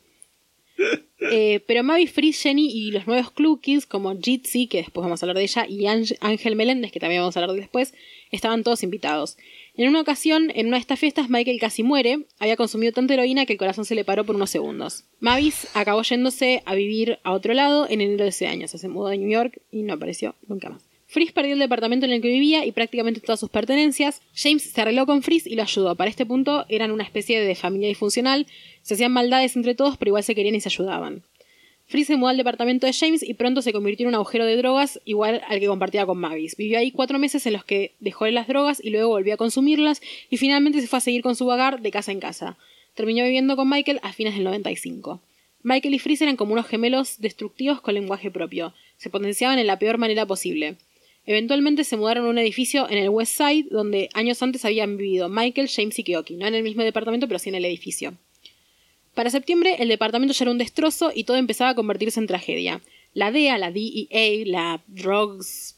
Eh, pero Mavis Frizz, Jenny y los nuevos Clue Kids como Jitsi, que después vamos a hablar de ella, y Ángel Ángel Meléndez, que también vamos a hablar de después, estaban todos invitados. En una ocasión, en una de estas fiestas, Michael casi muere. Había consumido tanta heroína que el corazón se le paró por unos segundos. Mavis acabó yéndose a vivir a otro lado en enero de ese año. O sea, se mudó de New York y no apareció nunca más. Frizz perdió el departamento en el que vivía y prácticamente todas sus pertenencias. James se arregló con Frizz y lo ayudó. Para este punto eran una especie de familia disfuncional. Se hacían maldades entre todos, pero igual se querían y se ayudaban. Frizz se mudó al departamento de James y pronto se convirtió en un agujero de drogas igual al que compartía con Mavis. Vivió ahí cuatro meses en los que dejó de las drogas y luego volvió a consumirlas y finalmente se fue a seguir con su vagar de casa en casa. Terminó viviendo con Michael a fines del 95. Michael y Frizz eran como unos gemelos destructivos con lenguaje propio. Se potenciaban en la peor manera posible. Eventualmente se mudaron a un edificio en el West Side donde años antes habían vivido Michael, James y Keoki. No en el mismo departamento, pero sí en el edificio. Para septiembre, el departamento ya era un destrozo y todo empezaba a convertirse en tragedia. La DEA, la DEA, la Drugs.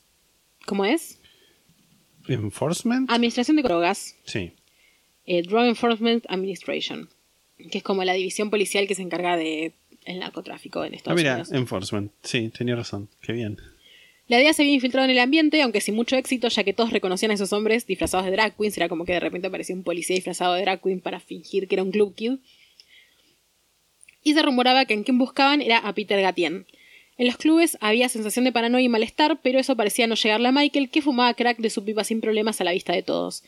¿Cómo es? ¿Enforcement? Administración de Drogas. Sí. eh, Drug Enforcement Administration. Que es como la división policial que se encarga de el narcotráfico en Ah, Estados mira, Unidos. enforcement. Sí, tenía razón. Qué bien. La DEA se había infiltrado en el ambiente, aunque sin mucho éxito, ya que todos reconocían a esos hombres disfrazados de drag queens. Era como que de repente aparecía un policía disfrazado de drag queen para fingir que era un club kid. Y se rumoraba que en quien buscaban era a Peter Gatien. En los clubes había sensación de paranoia y malestar, pero eso parecía no llegarle a Michael, que fumaba crack de su pipa sin problemas a la vista de todos.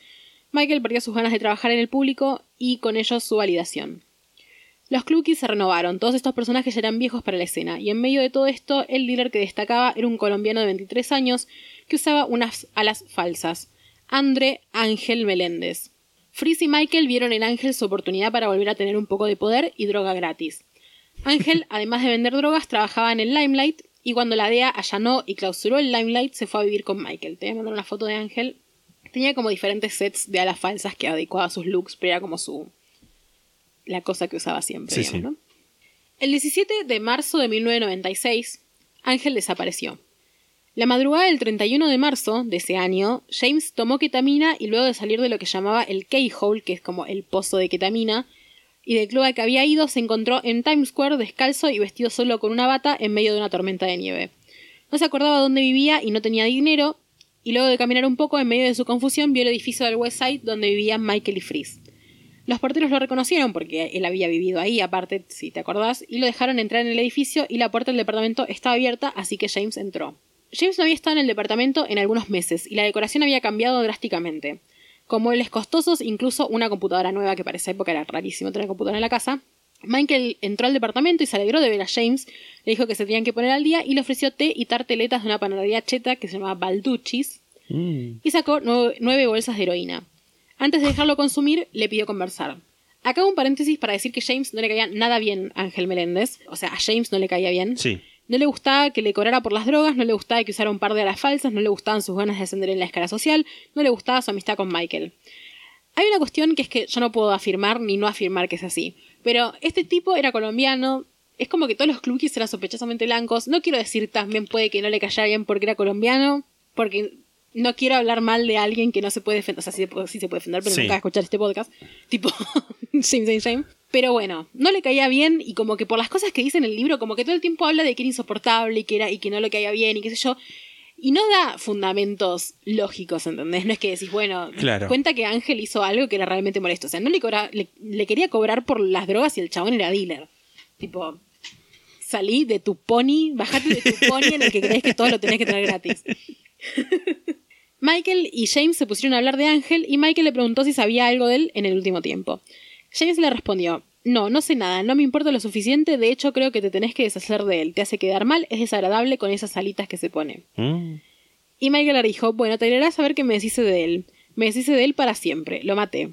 Michael perdió sus ganas de trabajar en el público y con ello su validación. Los Clukies se renovaron, todos estos personajes ya eran viejos para la escena, y en medio de todo esto, el dealer que destacaba era un colombiano de 23 años que usaba unas alas falsas, André Ángel Meléndez. Frizz y Michael vieron en Ángel su oportunidad para volver a tener un poco de poder y droga gratis. Ángel, además de vender drogas, trabajaba en el Limelight, y cuando la DEA allanó y clausuró el Limelight, se fue a vivir con Michael. Te voy a mandar una foto de Ángel. Tenía como diferentes sets de alas falsas que adecuaba a sus looks, pero era como su. la cosa que usaba siempre. Sí, digamos, sí. ¿no? El 17 de marzo de 1996, Ángel desapareció. La madrugada del 31 de marzo de ese año, James tomó ketamina y luego de salir de lo que llamaba el K-Hole, que es como el pozo de ketamina, y del club al que había ido, se encontró en Times Square descalzo y vestido solo con una bata en medio de una tormenta de nieve. No se acordaba dónde vivía y no tenía dinero, y luego de caminar un poco en medio de su confusión vio el edificio del West Side donde vivían Michael y Frizz. Los porteros lo reconocieron porque él había vivido ahí, aparte, si te acordás, y lo dejaron entrar en el edificio y la puerta del departamento estaba abierta, así que James entró. James no había estado en el departamento en algunos meses y la decoración había cambiado drásticamente. Con muebles costosos, incluso una computadora nueva que para esa época era rarísimo tener computadora en la casa. Michael entró al departamento y se alegró de ver a James, le dijo que se tenían que poner al día y le ofreció té y tarteletas de una panadería cheta que se llamaba Balducci's Mm. y sacó nueve, nueve bolsas de heroína. Antes de dejarlo consumir, le pidió conversar. Acá un paréntesis para decir que James no le caía nada bien a Ángel Meléndez. O sea, a James no le caía bien. Sí. No le gustaba que le cobrara por las drogas, no le gustaba que usara un par de alas falsas, no le gustaban sus ganas de ascender en la escala social, no le gustaba su amistad con Michael. Hay una cuestión que es que yo no puedo afirmar ni no afirmar que es así. Pero este tipo era colombiano. Es como que todos los clubis eran sospechosamente blancos. No quiero decir también puede que no le cayera bien porque era colombiano. Porque no quiero hablar mal de alguien que no se puede defender. O sea, sí, se puede- sí se puede defender, pero Sí. nunca va a escuchar este podcast. Tipo, James James James. Pero bueno, no le caía bien y como que por las cosas que dice en el libro, como que todo el tiempo habla de que era insoportable y que, era, y que no le caía bien y qué sé yo. Y no da fundamentos lógicos, ¿entendés? No es que decís, bueno, Claro. cuenta que Ángel hizo algo que era realmente molesto. O sea, no le, cobra- le, le quería cobrar por las drogas y el chabón era dealer. Tipo, salí de tu pony, bajate de tu pony en el que crees que todo lo tenés que tener gratis. Michael y James se pusieron a hablar de Ángel y Michael le preguntó si sabía algo de él en el último tiempo. James le respondió, no, no sé nada, no me importa lo suficiente, de hecho creo que te tenés que deshacer de él, te hace quedar mal, es desagradable con esas alitas que se pone. Mm. Y Michael le dijo, bueno, te alegrarás saber que me deshice de él. Me deshice de él para siempre, lo maté.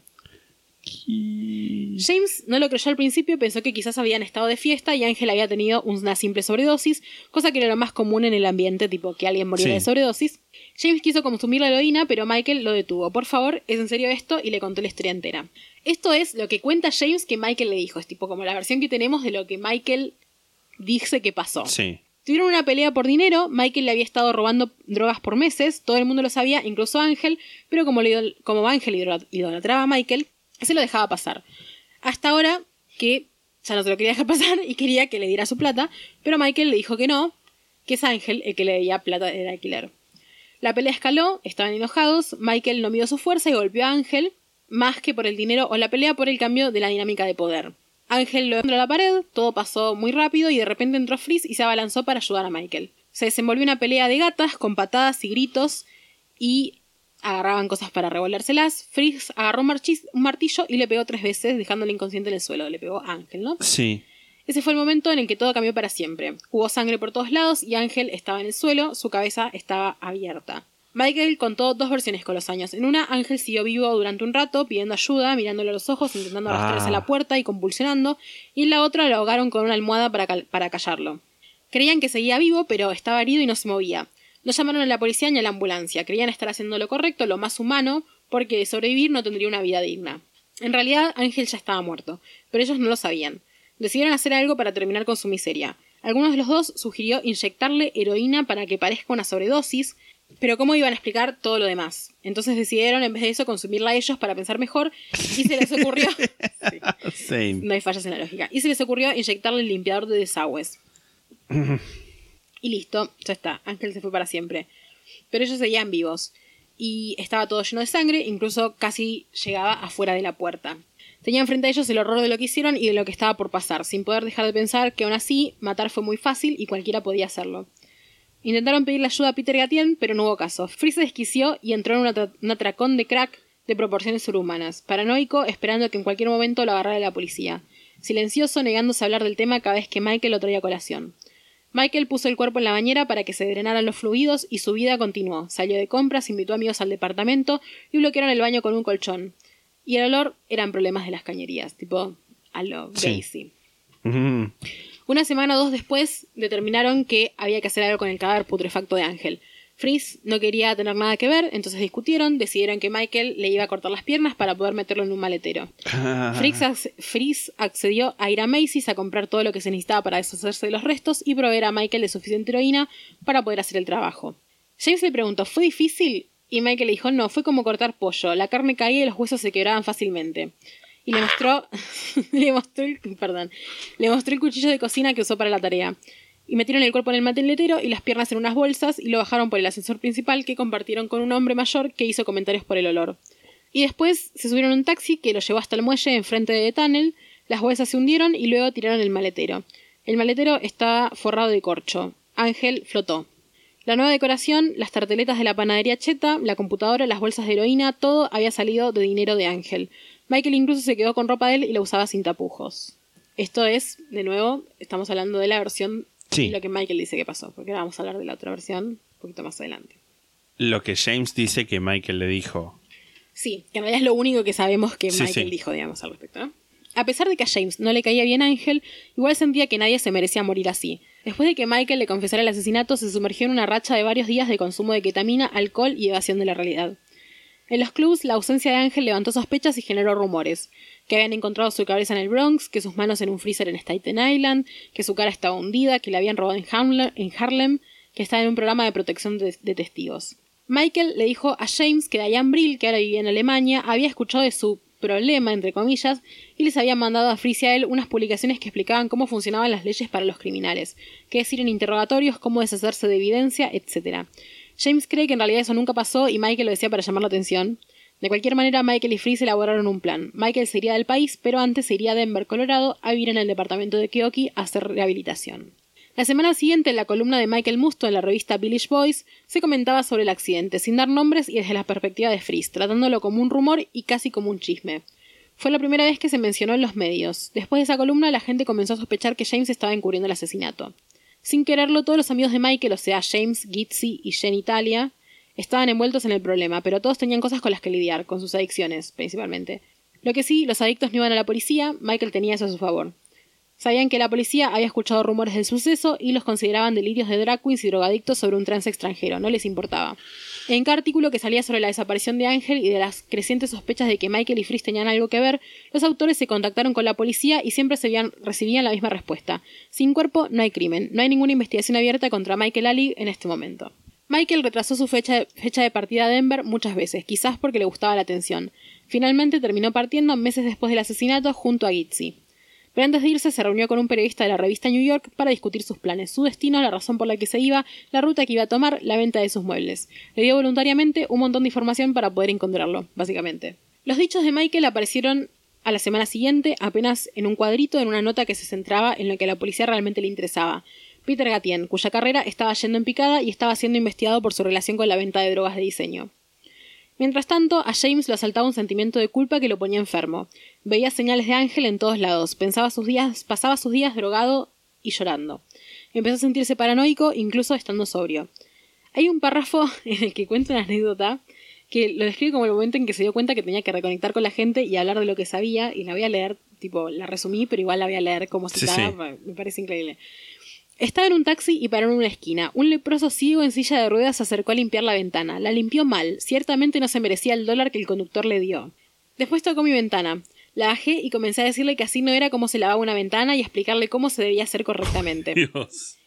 James no lo creyó al principio, pensó que quizás habían estado de fiesta y Ángel había tenido una simple sobredosis, cosa que era lo más común en el ambiente, tipo que alguien muriera Sí. de sobredosis. James quiso consumir la heroína, pero Michael lo detuvo. Por favor, ¿es en serio esto? Y le contó la historia entera. Esto es lo que cuenta James que Michael le dijo. Es tipo como la versión que tenemos de lo que Michael dice que pasó. Sí. Tuvieron una pelea por dinero, Michael le había estado robando drogas por meses, todo el mundo lo sabía, incluso Ángel, pero como, le como Ángel idol- idolatraba a Michael, se lo dejaba pasar. Hasta ahora que ya no se lo quería dejar pasar y quería que le diera su plata, pero Michael le dijo que no, que es Ángel el que le debía plata del alquiler. La pelea escaló, estaban enojados, Michael no midió su fuerza y golpeó a Ángel, más que por el dinero o la pelea por el cambio de la dinámica de poder. Ángel lo entró a la pared, todo pasó muy rápido y de repente entró Freeze y se abalanzó para ayudar a Michael. Se desenvolvió una pelea de gatas con patadas y gritos y agarraban cosas para revolérselas. Freeze agarró un, martillo y le pegó tres veces, dejándole inconsciente en el suelo. Le pegó a Ángel, ¿no? Sí. Ese fue el momento en el que todo cambió para siempre. Hubo sangre por todos lados y Ángel estaba en el suelo, su cabeza estaba abierta. Michael contó dos versiones con los años. En una, Ángel siguió vivo durante un rato, pidiendo ayuda, mirándole a los ojos, intentando arrastrarse a Ah. la puerta y convulsionando, y en la otra lo ahogaron con una almohada para, cal- para callarlo. Creían que seguía vivo, pero estaba herido y no se movía. No llamaron a la policía ni a la ambulancia. Creían estar haciendo lo correcto, lo más humano, porque de sobrevivir no tendría una vida digna. En realidad, Ángel ya estaba muerto, pero ellos no lo sabían. Decidieron hacer algo para terminar con su miseria. Algunos de los dos sugirió inyectarle heroína para que parezca una sobredosis, pero ¿cómo iban a explicar todo lo demás? Entonces decidieron, en vez de eso, consumirla a ellos para pensar mejor, y se les ocurrió... Sí, no hay fallas en la lógica. Y se les ocurrió inyectarle el limpiador de desagües. y listo, ya está. Ángel se fue para siempre. Pero ellos seguían vivos. Y estaba todo lleno de sangre, incluso casi llegaba afuera de la puerta. Tenían frente a ellos el horror de lo que hicieron y de lo que estaba por pasar, sin poder dejar de pensar que aún así matar fue muy fácil y cualquiera podía hacerlo. Intentaron pedirle ayuda a Peter Gatien, pero no hubo caso. Freeze se desquició y entró en un un atracón de crack de proporciones sobrehumanas, paranoico, esperando que en cualquier momento lo agarrara la policía. Silencioso, negándose a hablar del tema cada vez que Michael lo traía a colación. Michael puso el cuerpo en la bañera para que se drenaran los fluidos y su vida continuó. Salió de compras, invitó amigos al departamento y bloquearon el baño con un colchón. Y el olor eran problemas de las cañerías, tipo a lo Sí. Gacy. Mm. Una semana o dos después determinaron que había que hacer algo con el cadáver putrefacto de Ángel. Freeze no quería tener nada que ver, entonces discutieron, decidieron que Michael le iba a cortar las piernas para poder meterlo en un maletero. Ac- Freeze accedió a ir a Macy's a comprar todo lo que se necesitaba para deshacerse de los restos y proveer a Michael de suficiente heroína para poder hacer el trabajo. James le preguntó, ¿fue difícil? Y Michael le dijo, no, fue como cortar pollo, la carne caía y los huesos se quebraban fácilmente. Y le mostró, le mostró el, perdón, le mostró el cuchillo de cocina que usó para la tarea. Y metieron el cuerpo en el mateletero y las piernas en unas bolsas y lo bajaron por el ascensor principal que compartieron con un hombre mayor que hizo comentarios por el olor. Y después se subieron a un taxi que lo llevó hasta el muelle enfrente de Tunnel, las bolsas se hundieron y luego tiraron el maletero. El maletero está forrado de corcho. Ángel flotó. La nueva decoración, las tarteletas de la panadería cheta, la computadora, las bolsas de heroína, todo había salido de dinero de Ángel. Michael incluso se quedó con ropa de él y la usaba sin tapujos. Esto es, de nuevo, estamos hablando de la versión Sí. y lo que Michael dice que pasó, porque ahora vamos a hablar de la otra versión un poquito más adelante. Lo que James dice que Michael le dijo. Sí, que en realidad es lo único que sabemos que Sí, Michael sí. dijo, digamos, al respecto, ¿no? A pesar de que a James no le caía bien Ángel, igual sentía que nadie se merecía morir así. Después de que Michael le confesara el asesinato, se sumergió en una racha de varios días de consumo de ketamina, alcohol y evasión de la realidad. En los clubs, la ausencia de Ángel levantó sospechas y generó rumores. Que habían encontrado su cabeza en el Bronx, que sus manos en un freezer en Staten Island, que su cara estaba hundida, que le habían robado en Harlem, en Harlem que estaba en un programa de protección de, testigos. Michael le dijo a James que Diane Brill, que ahora vivía en Alemania, había escuchado de su problema, entre comillas, y les había mandado a él unas publicaciones que explicaban cómo funcionaban las leyes para los criminales, qué decir en interrogatorios, cómo deshacerse de evidencia, etc. James cree que en realidad eso nunca pasó y Michael lo decía para llamar la atención. De cualquier manera, Michael y Fritz elaboraron un plan. Michael se iría del país, pero antes se iría a Denver, Colorado, a vivir en el departamento de Keoki a hacer rehabilitación. La semana siguiente, en la columna de Michael Musto en la revista Village Boys, se comentaba sobre el accidente, sin dar nombres y desde la perspectiva de Frizz, tratándolo como un rumor y casi como un chisme. Fue la primera vez que se mencionó en los medios. Después de esa columna, la gente comenzó a sospechar que James estaba encubriendo el asesinato. Sin quererlo, todos los amigos de Michael, o sea, James, Gitzy y Jen Italia, estaban envueltos en el problema, pero todos tenían cosas con las que lidiar, con sus adicciones, principalmente. Lo que sí, los adictos no iban a la policía, Michael tenía eso a su favor. Sabían que la policía había escuchado rumores del suceso y los consideraban delirios de drag queens y drogadictos sobre un trans extranjero, no les importaba. En cada artículo que salía sobre la desaparición de Ángel y de las crecientes sospechas de que Michael y Frizz tenían algo que ver, los autores se contactaron con la policía y siempre recibían la misma respuesta. Sin cuerpo no hay crimen, no hay ninguna investigación abierta contra Michael Ali en este momento. Michael retrasó su fecha fecha de partida a Denver muchas veces, quizás porque le gustaba la atención. Finalmente terminó partiendo meses después del asesinato junto a Gitzy. Pero antes de irse se reunió con un periodista de la revista New York para discutir sus planes, su destino, la razón por la que se iba, la ruta que iba a tomar, la venta de sus muebles. Le dio voluntariamente un montón de información para poder encontrarlo, básicamente. Los dichos de Michael aparecieron a la semana siguiente, apenas en un cuadrito en una nota que se centraba en lo que a la policía realmente le interesaba. Peter Gatien, cuya carrera estaba yendo en picada y estaba siendo investigado por su relación con la venta de drogas de diseño. Mientras tanto, a James lo asaltaba un sentimiento de culpa que lo ponía enfermo. Veía señales de ángel en todos lados, pensaba sus días, pasaba sus días drogado y llorando. Empezó a sentirse paranoico, incluso estando sobrio. Hay un párrafo en el que cuenta una anécdota que lo describe como el momento en que se dio cuenta que tenía que reconectar con la gente y hablar de lo que sabía, y la voy a leer, tipo, la resumí, pero igual la voy a leer como si me parece increíble. Estaba en un taxi y paró en una esquina. Un leproso ciego en silla de ruedas se acercó a limpiar la ventana. La limpió mal. Ciertamente no se merecía el dólar que el conductor le dio. Después tocó mi ventana. La bajé y comencé a decirle que así no era como se lavaba una ventana y explicarle cómo se debía hacer correctamente. Dios.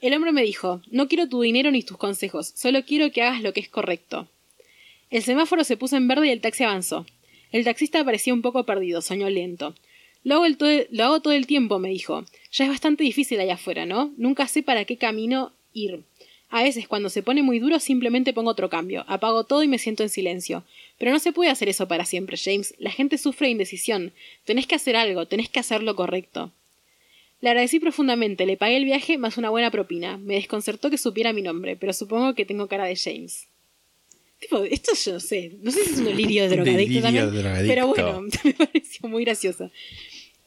El hombre me dijo, no quiero tu dinero ni tus consejos, solo quiero que hagas lo que es correcto. El semáforo se puso en verde y el taxi avanzó. El taxista parecía un poco perdido, soñó lento. Lo hago, lo hago todo el tiempo, me dijo. Ya es bastante difícil allá afuera, ¿no? Nunca sé para qué camino ir. A veces, cuando se pone muy duro, simplemente pongo otro cambio, apago todo y me siento en silencio. Pero no se puede hacer eso para siempre, James. La gente sufre de indecisión. Tenés que hacer algo, tenés que hacer lo correcto. Le agradecí profundamente, le pagué el viaje más una buena propina. Me desconcertó que supiera mi nombre, pero supongo que tengo cara de James. Tipo, esto yo no sé. No sé si es un delirio de drogadicto también. Pero bueno, me pareció muy gracioso.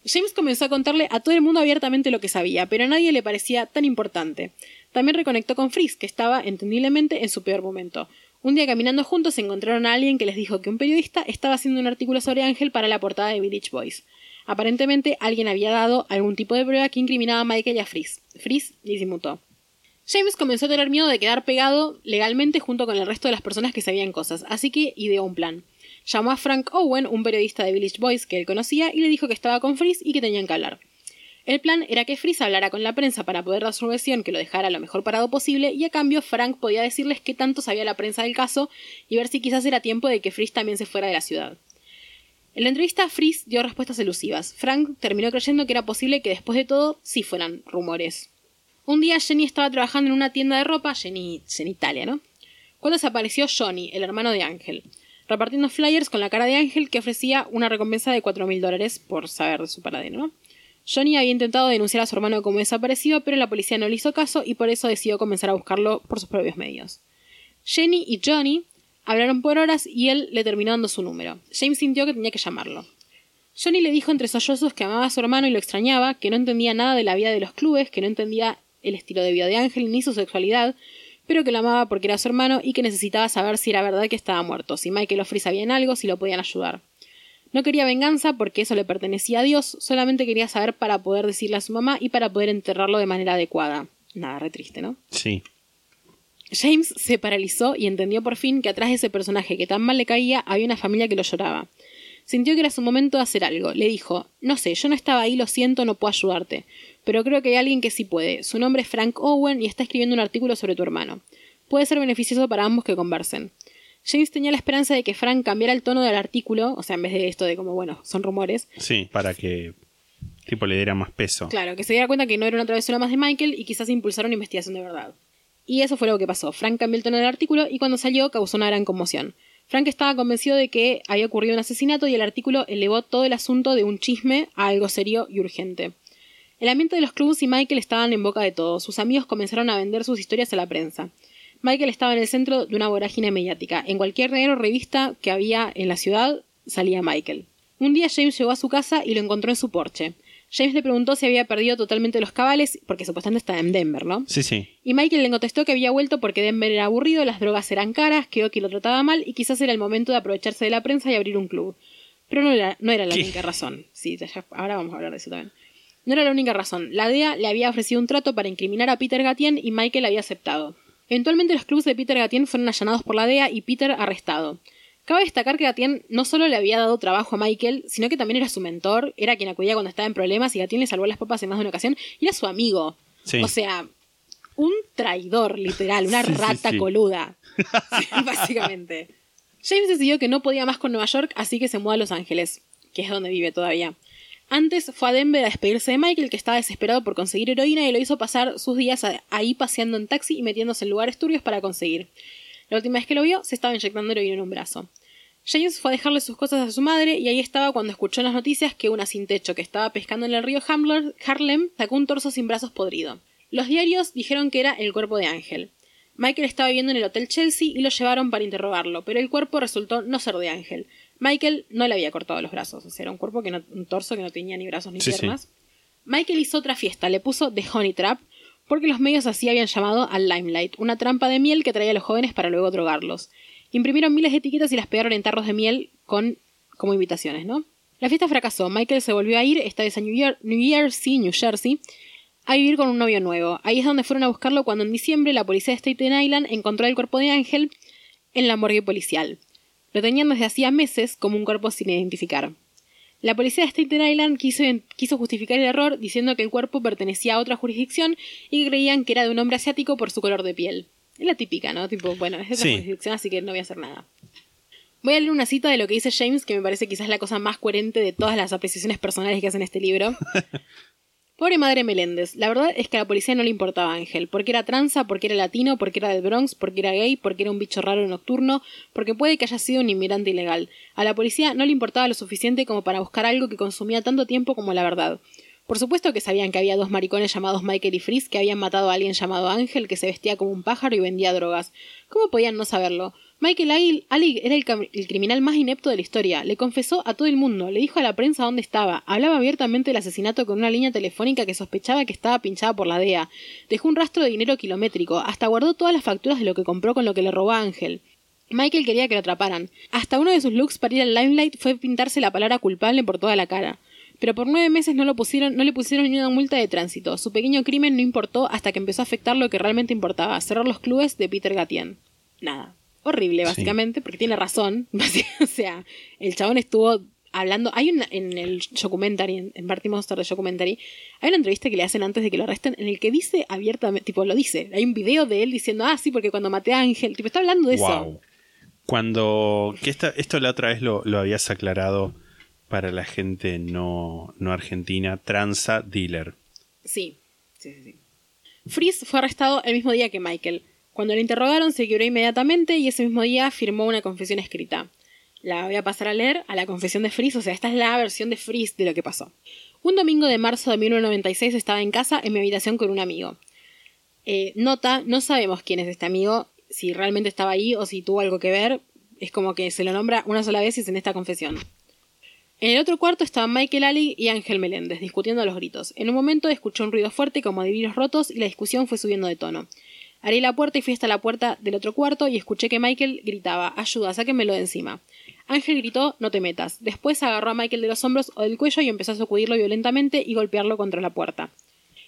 James comenzó a contarle a todo el mundo abiertamente lo que sabía, pero a nadie le parecía tan importante. También reconectó con Frizz, que estaba, entendiblemente, en su peor momento. Un día caminando juntos encontraron a alguien que les dijo que un periodista estaba haciendo un artículo sobre Ángel para la portada de Village Boys. Aparentemente alguien había dado algún tipo de prueba que incriminaba a Michael y a Frizz. Frizz disimutó. James comenzó a tener miedo de quedar pegado legalmente junto con el resto de las personas que sabían cosas, así que ideó un plan. Llamó a Frank Owen, un periodista de Village Boys que él conocía, y le dijo que estaba con Frizz y que tenían que hablar. El plan era que Frizz hablara con la prensa para poder dar su versión que lo dejara lo mejor parado posible y a cambio Frank podía decirles qué tanto sabía la prensa del caso y ver si quizás era tiempo de que Frizz también se fuera de la ciudad. En la entrevista Frizz dio respuestas elusivas. Frank terminó creyendo que era posible que después de todo sí fueran rumores. Un día Jenny estaba trabajando en una tienda de ropa, Jenny, Jenny Italia, ¿no? Cuando desapareció Johnny, el hermano de Ángel repartiendo flyers con la cara de Ángel que ofrecía una recompensa de cuatro mil dólares por saber de su paradero. Johnny había intentado denunciar a su hermano como desaparecido, pero la policía no le hizo caso y por eso decidió comenzar a buscarlo por sus propios medios. Jenny y Johnny hablaron por horas y él le terminó dando su número. James sintió que tenía que llamarlo. Johnny le dijo entre sollozos que amaba a su hermano y lo extrañaba, que no entendía nada de la vida de los clubes, que no entendía el estilo de vida de Ángel ni su sexualidad, pero que lo amaba porque era su hermano y que necesitaba saber si era verdad que estaba muerto, si Michael o Free sabían algo, si lo podían ayudar. No quería venganza porque eso le pertenecía a Dios, solamente quería saber para poder decirle a su mamá y para poder enterrarlo de manera adecuada. Nada, re triste, ¿no? Sí. James se paralizó y entendió por fin que atrás de ese personaje que tan mal le caía había una familia que lo lloraba. Sintió que era su momento de hacer algo. Le dijo, no sé, yo no estaba ahí, lo siento, no puedo ayudarte pero creo que hay alguien que sí puede. Su nombre es Frank Owen y está escribiendo un artículo sobre tu hermano. Puede ser beneficioso para ambos que conversen. James tenía la esperanza de que Frank cambiara el tono del artículo, o sea, en vez de esto de como, bueno, son rumores. Sí, para que tipo le diera más peso. Claro, que se diera cuenta que no era una travesura más de Michael y quizás impulsara una investigación de verdad. Y eso fue lo que pasó. Frank cambió el tono del artículo y cuando salió causó una gran conmoción. Frank estaba convencido de que había ocurrido un asesinato y el artículo elevó todo el asunto de un chisme a algo serio y urgente. El ambiente de los clubs y Michael estaban en boca de todos. Sus amigos comenzaron a vender sus historias a la prensa. Michael estaba en el centro de una vorágine mediática. En cualquier diario o revista que había en la ciudad salía Michael. Un día James llegó a su casa y lo encontró en su porche. James le preguntó si había perdido totalmente los cabales, porque supuestamente estaba en Denver, ¿no? Sí, sí. Y Michael le contestó que había vuelto porque Denver era aburrido, las drogas eran caras, que Oki lo trataba mal y quizás era el momento de aprovecharse de la prensa y abrir un club. Pero no era, no era la ¿Qué? única razón. Sí, ya- ahora vamos a hablar de eso también. No era la única razón. La DEA le había ofrecido un trato para incriminar a Peter Gatien y Michael había aceptado. Eventualmente los clubs de Peter Gatien fueron allanados por la DEA y Peter arrestado. Cabe destacar que Gatien no solo le había dado trabajo a Michael, sino que también era su mentor, era quien acudía cuando estaba en problemas y Gatien le salvó las papas en más de una ocasión y era su amigo. Sí. O sea, un traidor, literal, una Sí, rata sí. coluda. Básicamente. James decidió que no podía más con Nueva York, así que se mudó a Los Ángeles, que es donde vive todavía. Antes fue a Denver a despedirse de Michael, que estaba desesperado por conseguir heroína, y lo hizo pasar sus días ahí paseando en taxi y metiéndose en lugares turbios para conseguir. La última vez que lo vio, se estaba inyectando heroína en un brazo. James fue a dejarle sus cosas a su madre y ahí estaba cuando escuchó en las noticias que una sin techo que estaba pescando en el río Harlem sacó un torso sin brazos podrido. Los diarios dijeron que era el cuerpo de Ángel. Michael estaba viviendo en el Hotel Chelsea y lo llevaron para interrogarlo, pero el cuerpo resultó no ser de Ángel. Michael no le había cortado los brazos, o sea, era un cuerpo que no, un torso que no tenía ni brazos ni Sí, sí. piernas. Michael hizo otra fiesta, le puso The Honey Trap, porque los medios así habían llamado al Limelight, una trampa de miel que traía a los jóvenes para luego drogarlos. Imprimieron miles de etiquetas y las pegaron en tarros de miel con como invitaciones, ¿no? La fiesta fracasó. Michael se volvió a ir, esta vez a New, New Jersey, New Jersey, a vivir con un novio nuevo. Ahí es donde fueron a buscarlo cuando en diciembre la policía de Staten Island encontró el cuerpo de Ángel en la morgue policial. Lo tenían desde hacía meses como un cuerpo sin identificar. La policía de Staten Island quiso, quiso justificar el error diciendo que el cuerpo pertenecía a otra jurisdicción y que creían que era de un hombre asiático por su color de piel. Es la típica, ¿no? Tipo, bueno, es de otra Sí. jurisdicción, así que no voy a hacer nada. Voy a leer una cita de lo que dice James, que me parece quizás la cosa más coherente de todas las apreciaciones personales que hace en este libro. Pobre madre Meléndez, la verdad es que a la policía no le importaba Ángel, porque era tranza, porque era latino, porque era del Bronx, porque era gay, porque era un bicho raro nocturno, porque puede que haya sido un inmigrante ilegal. A la policía no le importaba lo suficiente como para buscar algo que consumía tanto tiempo como la verdad. Por supuesto que sabían que había dos maricones llamados Michael y Frizz que habían matado a alguien llamado Ángel que se vestía como un pájaro y vendía drogas. ¿Cómo podían no saberlo? Michael Alig era el, el criminal más inepto de la historia. Le confesó a todo el mundo, le dijo a la prensa dónde estaba, hablaba abiertamente del asesinato con una línea telefónica que sospechaba que estaba pinchada por la DEA. Dejó un rastro de dinero kilométrico, hasta guardó todas las facturas de lo que compró con lo que le robó a Ángel. Michael quería que lo atraparan. Hasta uno de sus looks para ir al limelight fue pintarse la palabra culpable por toda la cara. Pero por nueve meses no, lo pusieron, no le pusieron ni una multa de tránsito. Su pequeño crimen no importó hasta que empezó a afectar lo que realmente importaba, cerrar los clubes de Peter Gatien. Nada. Horrible, básicamente, porque tiene razón. o sea, el chabón estuvo hablando. Hay una en el documentary, en, en Marty Monster de documentary, hay una entrevista que le hacen antes de que lo arresten en el que dice abiertamente, tipo, lo dice. Hay un video de él diciendo, ah, sí, porque cuando maté a Ángel, tipo, está hablando de eso. Cuando. Que esta- esto la otra vez lo, lo habías aclarado para la gente no, no argentina. Tranza dealer. Sí, sí, sí. Frizz fue arrestado el mismo día que Michael. Cuando lo interrogaron se quebró inmediatamente y ese mismo día firmó una confesión escrita. La voy a pasar a leer a la confesión de Frizz, o sea, esta es la versión de Frizz de lo que pasó. Un domingo de marzo de 1996 estaba en casa en mi habitación con un amigo. Eh, nota, no sabemos quién es este amigo, si realmente estaba ahí o si tuvo algo que ver. Es como que se lo nombra una sola vez y es en esta confesión. En el otro cuarto estaban Michael Ali y Ángel Meléndez, discutiendo a los gritos. En un momento escuchó un ruido fuerte como de vidrios rotos y la discusión fue subiendo de tono. Abrí la puerta y fui hasta la puerta del otro cuarto y escuché que Michael gritaba, ayuda, sáquenmelo de encima. Ángel gritó, no te metas. Después agarró a Michael de los hombros o del cuello y empezó a sacudirlo violentamente y golpearlo contra la puerta.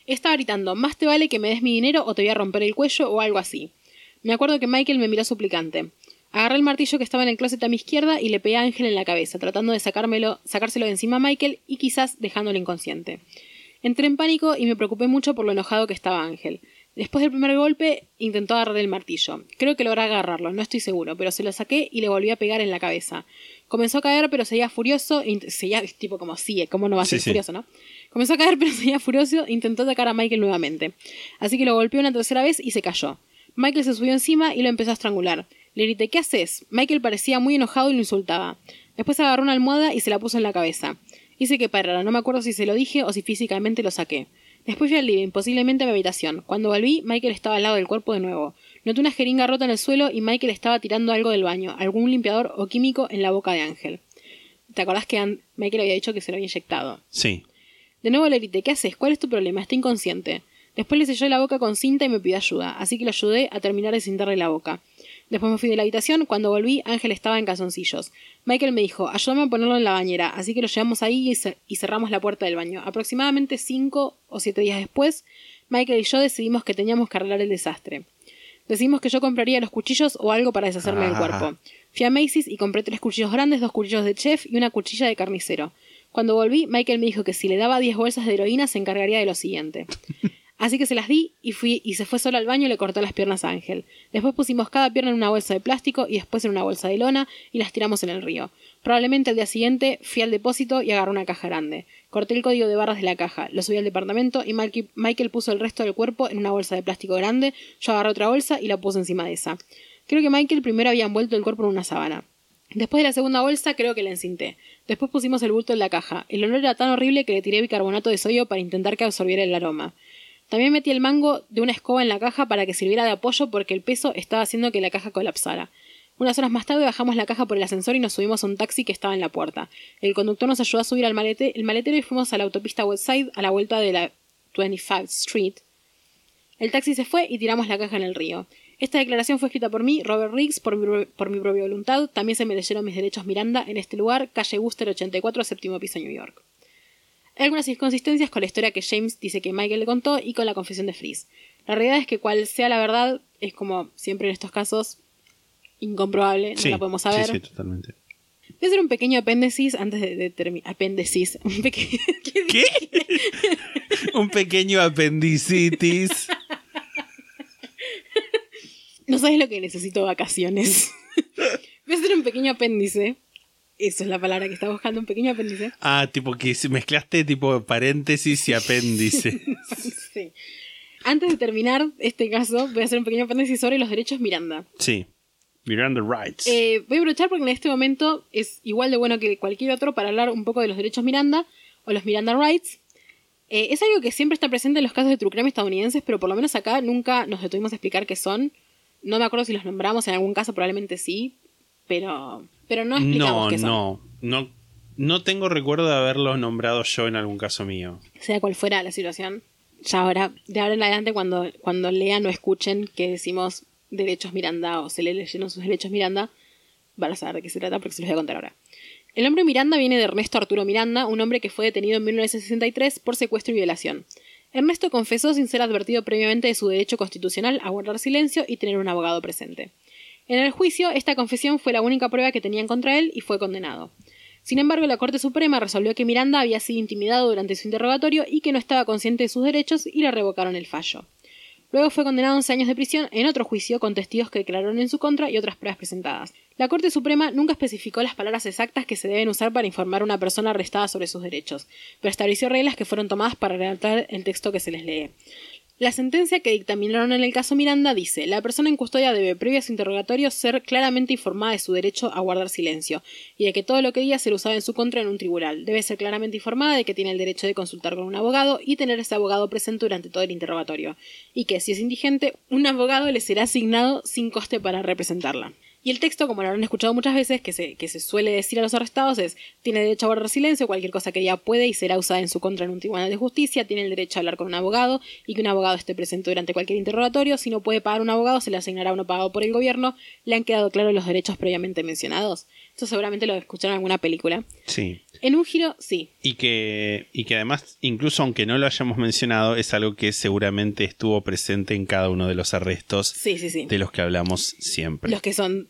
Estaba gritando, más te vale que me des mi dinero o te voy a romper el cuello o algo así. Me acuerdo que Michael me miró suplicante. Agarré el martillo que estaba en el closet a mi izquierda y le pegué a Ángel en la cabeza, tratando de sacármelo, sacárselo de encima a Michael y quizás dejándolo inconsciente. Entré en pánico y me preocupé mucho por lo enojado que estaba Ángel. Después del primer golpe, intentó agarrar el martillo. Creo que logré agarrarlo, no estoy seguro, pero se lo saqué y le volví a pegar en la cabeza. Comenzó a caer, pero seguía furioso. e Seguía, tipo como sigue, ¿cómo no va a ser sí. furioso, no? Comenzó a caer, pero seguía furioso. e Intentó atacar a Michael nuevamente. Así que lo golpeó una tercera vez y se cayó. Michael se subió encima y lo empezó a estrangular. Le grité, ¿qué haces? Michael parecía muy enojado y lo insultaba. Después agarró una almohada y se la puso en la cabeza. Hice que parara, no me acuerdo si se lo dije o si físicamente lo saqué. Después fui al living, posiblemente a mi habitación. Cuando volví, Michael estaba al lado del cuerpo de nuevo. Noté una jeringa rota en el suelo y Michael estaba tirando algo del baño, algún limpiador o químico en la boca de Ángel. ¿Te acordás que Michael había dicho que se lo había inyectado? Sí. De nuevo le grité, ¿qué haces? ¿Cuál es tu problema? Está inconsciente. Después le selló la boca con cinta y me pidió ayuda, así que lo ayudé a terminar de cintarle la boca. Después me fui de la habitación, cuando volví Ángel estaba en calzoncillos. Michael me dijo, ayúdame a ponerlo en la bañera, así que lo llevamos ahí y, y cerramos la puerta del baño. Aproximadamente cinco o siete días después, Michael y yo decidimos que teníamos que arreglar el desastre. Decidimos que yo compraría los cuchillos o algo para deshacerme del cuerpo. Fui a Macy's y compré tres cuchillos grandes, dos cuchillos de chef y una cuchilla de carnicero. Cuando volví, Michael me dijo que si le daba 10 bolsas de heroína se encargaría de lo siguiente. Así que se las di y fui y se fue solo al baño y le cortó las piernas a Ángel. Después pusimos cada pierna en una bolsa de plástico y después en una bolsa de lona y las tiramos en el río. Probablemente al día siguiente fui al depósito y agarré una caja grande. Corté el código de barras de la caja, lo subí al departamento y Michael puso el resto del cuerpo en una bolsa de plástico grande, yo agarré otra bolsa y la puse encima de esa. Creo que Michael primero había envuelto el cuerpo en una sábana. Después de la segunda bolsa creo que la encinté. Después pusimos el bulto en la caja. El olor era tan horrible que le tiré bicarbonato de sodio para intentar que absorbiera el aroma. También metí el mango de una escoba en la caja para que sirviera de apoyo porque el peso estaba haciendo que la caja colapsara. Unas horas más tarde bajamos la caja por el ascensor y nos subimos a un taxi que estaba en la puerta. El conductor nos ayudó a subir al el maletero y fuimos a la autopista Westside a la vuelta de la 25th Street. El taxi se fue y tiramos la caja en el río. Esta declaración fue escrita por mí, Robert Riggs, por mi, pro- por mi propia voluntad. También se me leyeron mis derechos Miranda en este lugar, calle Wooster 84, séptimo piso, New York. Hay algunas inconsistencias con la historia que James dice que Michael le contó y con la confesión de Freeze. La realidad es que cual sea la verdad, es como siempre en estos casos, incomprobable, no la podemos saber. sí, sí, totalmente. Voy a hacer un pequeño apéndice antes de, terminar. Apéndice. Un pequeño. ¿Qué? Un pequeño apendicitis. No sabes lo que necesito vacaciones. Voy a hacer un pequeño apéndice. Eso es la palabra que estaba buscando, un pequeño apéndice. Ah, tipo que mezclaste tipo paréntesis y apéndice. Sí. Antes de terminar este caso, voy a hacer un pequeño apéndice sobre los derechos Miranda. Sí. Miranda Rights. Eh, voy a aprovechar porque en este momento es igual de bueno que cualquier otro para hablar un poco de los derechos Miranda o los Miranda Rights. Eh, es algo que siempre está presente en los casos de true crime estadounidenses, pero por lo menos acá nunca nos detuvimos a explicar qué son. No me acuerdo si los nombramos, en algún caso probablemente sí, pero, pero no explicamos no, qué son. no, no. No tengo recuerdo de haberlos nombrado yo en algún caso mío. Sea cual fuera la situación. Ya ahora, de ahora en adelante, cuando, cuando lean o escuchen que decimos derechos Miranda o se le leyeron sus derechos Miranda, van a saber de qué se trata porque se los voy a contar ahora. El nombre Miranda viene de Ernesto Arturo Miranda, un hombre que fue detenido en 1963 por secuestro y violación. Ernesto confesó sin ser advertido previamente de su derecho constitucional a guardar silencio y tener un abogado presente. En el juicio, esta confesión fue la única prueba que tenían contra él y fue condenado. Sin embargo, la Corte Suprema resolvió que Miranda había sido intimidado durante su interrogatorio y que no estaba consciente de sus derechos y le revocaron el fallo. Luego fue condenado a 11 años de prisión en otro juicio con testigos que declararon en su contra y otras pruebas presentadas. La Corte Suprema nunca especificó las palabras exactas que se deben usar para informar a una persona arrestada sobre sus derechos, pero estableció reglas que fueron tomadas para redactar el texto que se les lee. La sentencia que dictaminaron en el caso Miranda dice, la persona en custodia debe, previo a su interrogatorio, ser claramente informada de su derecho a guardar silencio, y de que todo lo que diga será usado en su contra en un tribunal. Debe ser claramente informada de que tiene el derecho de consultar con un abogado y tener ese abogado presente durante todo el interrogatorio, y que, si es indigente, un abogado le será asignado sin coste para representarla. Y el texto, como lo habrán escuchado muchas veces, que se, que se suele decir a los arrestados es, tiene derecho a guardar silencio, cualquier cosa que diga puede y será usada en su contra en un tribunal de justicia, tiene el derecho a hablar con un abogado y que un abogado esté presente durante cualquier interrogatorio, si no puede pagar un abogado se le asignará uno pagado por el gobierno, le han quedado claros los derechos previamente mencionados. Esto seguramente lo escucharon en alguna película. Sí. En un giro, sí. Y que, y que además, incluso aunque no lo hayamos mencionado, es algo que seguramente estuvo presente en cada uno de los arrestos Sí, sí, sí. de los que hablamos siempre. Los que son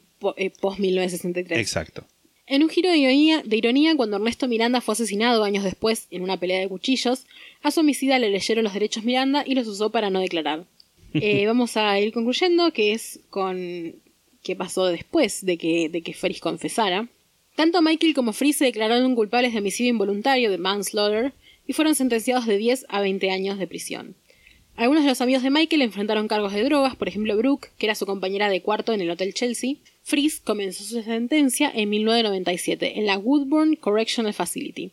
post-1963. Exacto. En un giro de ironía, de ironía, cuando Ernesto Miranda fue asesinado años después en una pelea de cuchillos, a su homicida le leyeron los derechos Miranda y los usó para no declarar. Eh, vamos a ir concluyendo que es con qué pasó después de que, de que confesara. Tanto Michael como Fries se declararon culpables de homicidio involuntario, de manslaughter, y fueron sentenciados de 10 a 20 años de prisión. Algunos de los amigos de Michael enfrentaron cargos de drogas, por ejemplo Brooke, que era su compañera de cuarto en el Hotel Chelsea. Fries comenzó su sentencia en 1997 en la Woodburn Correctional Facility.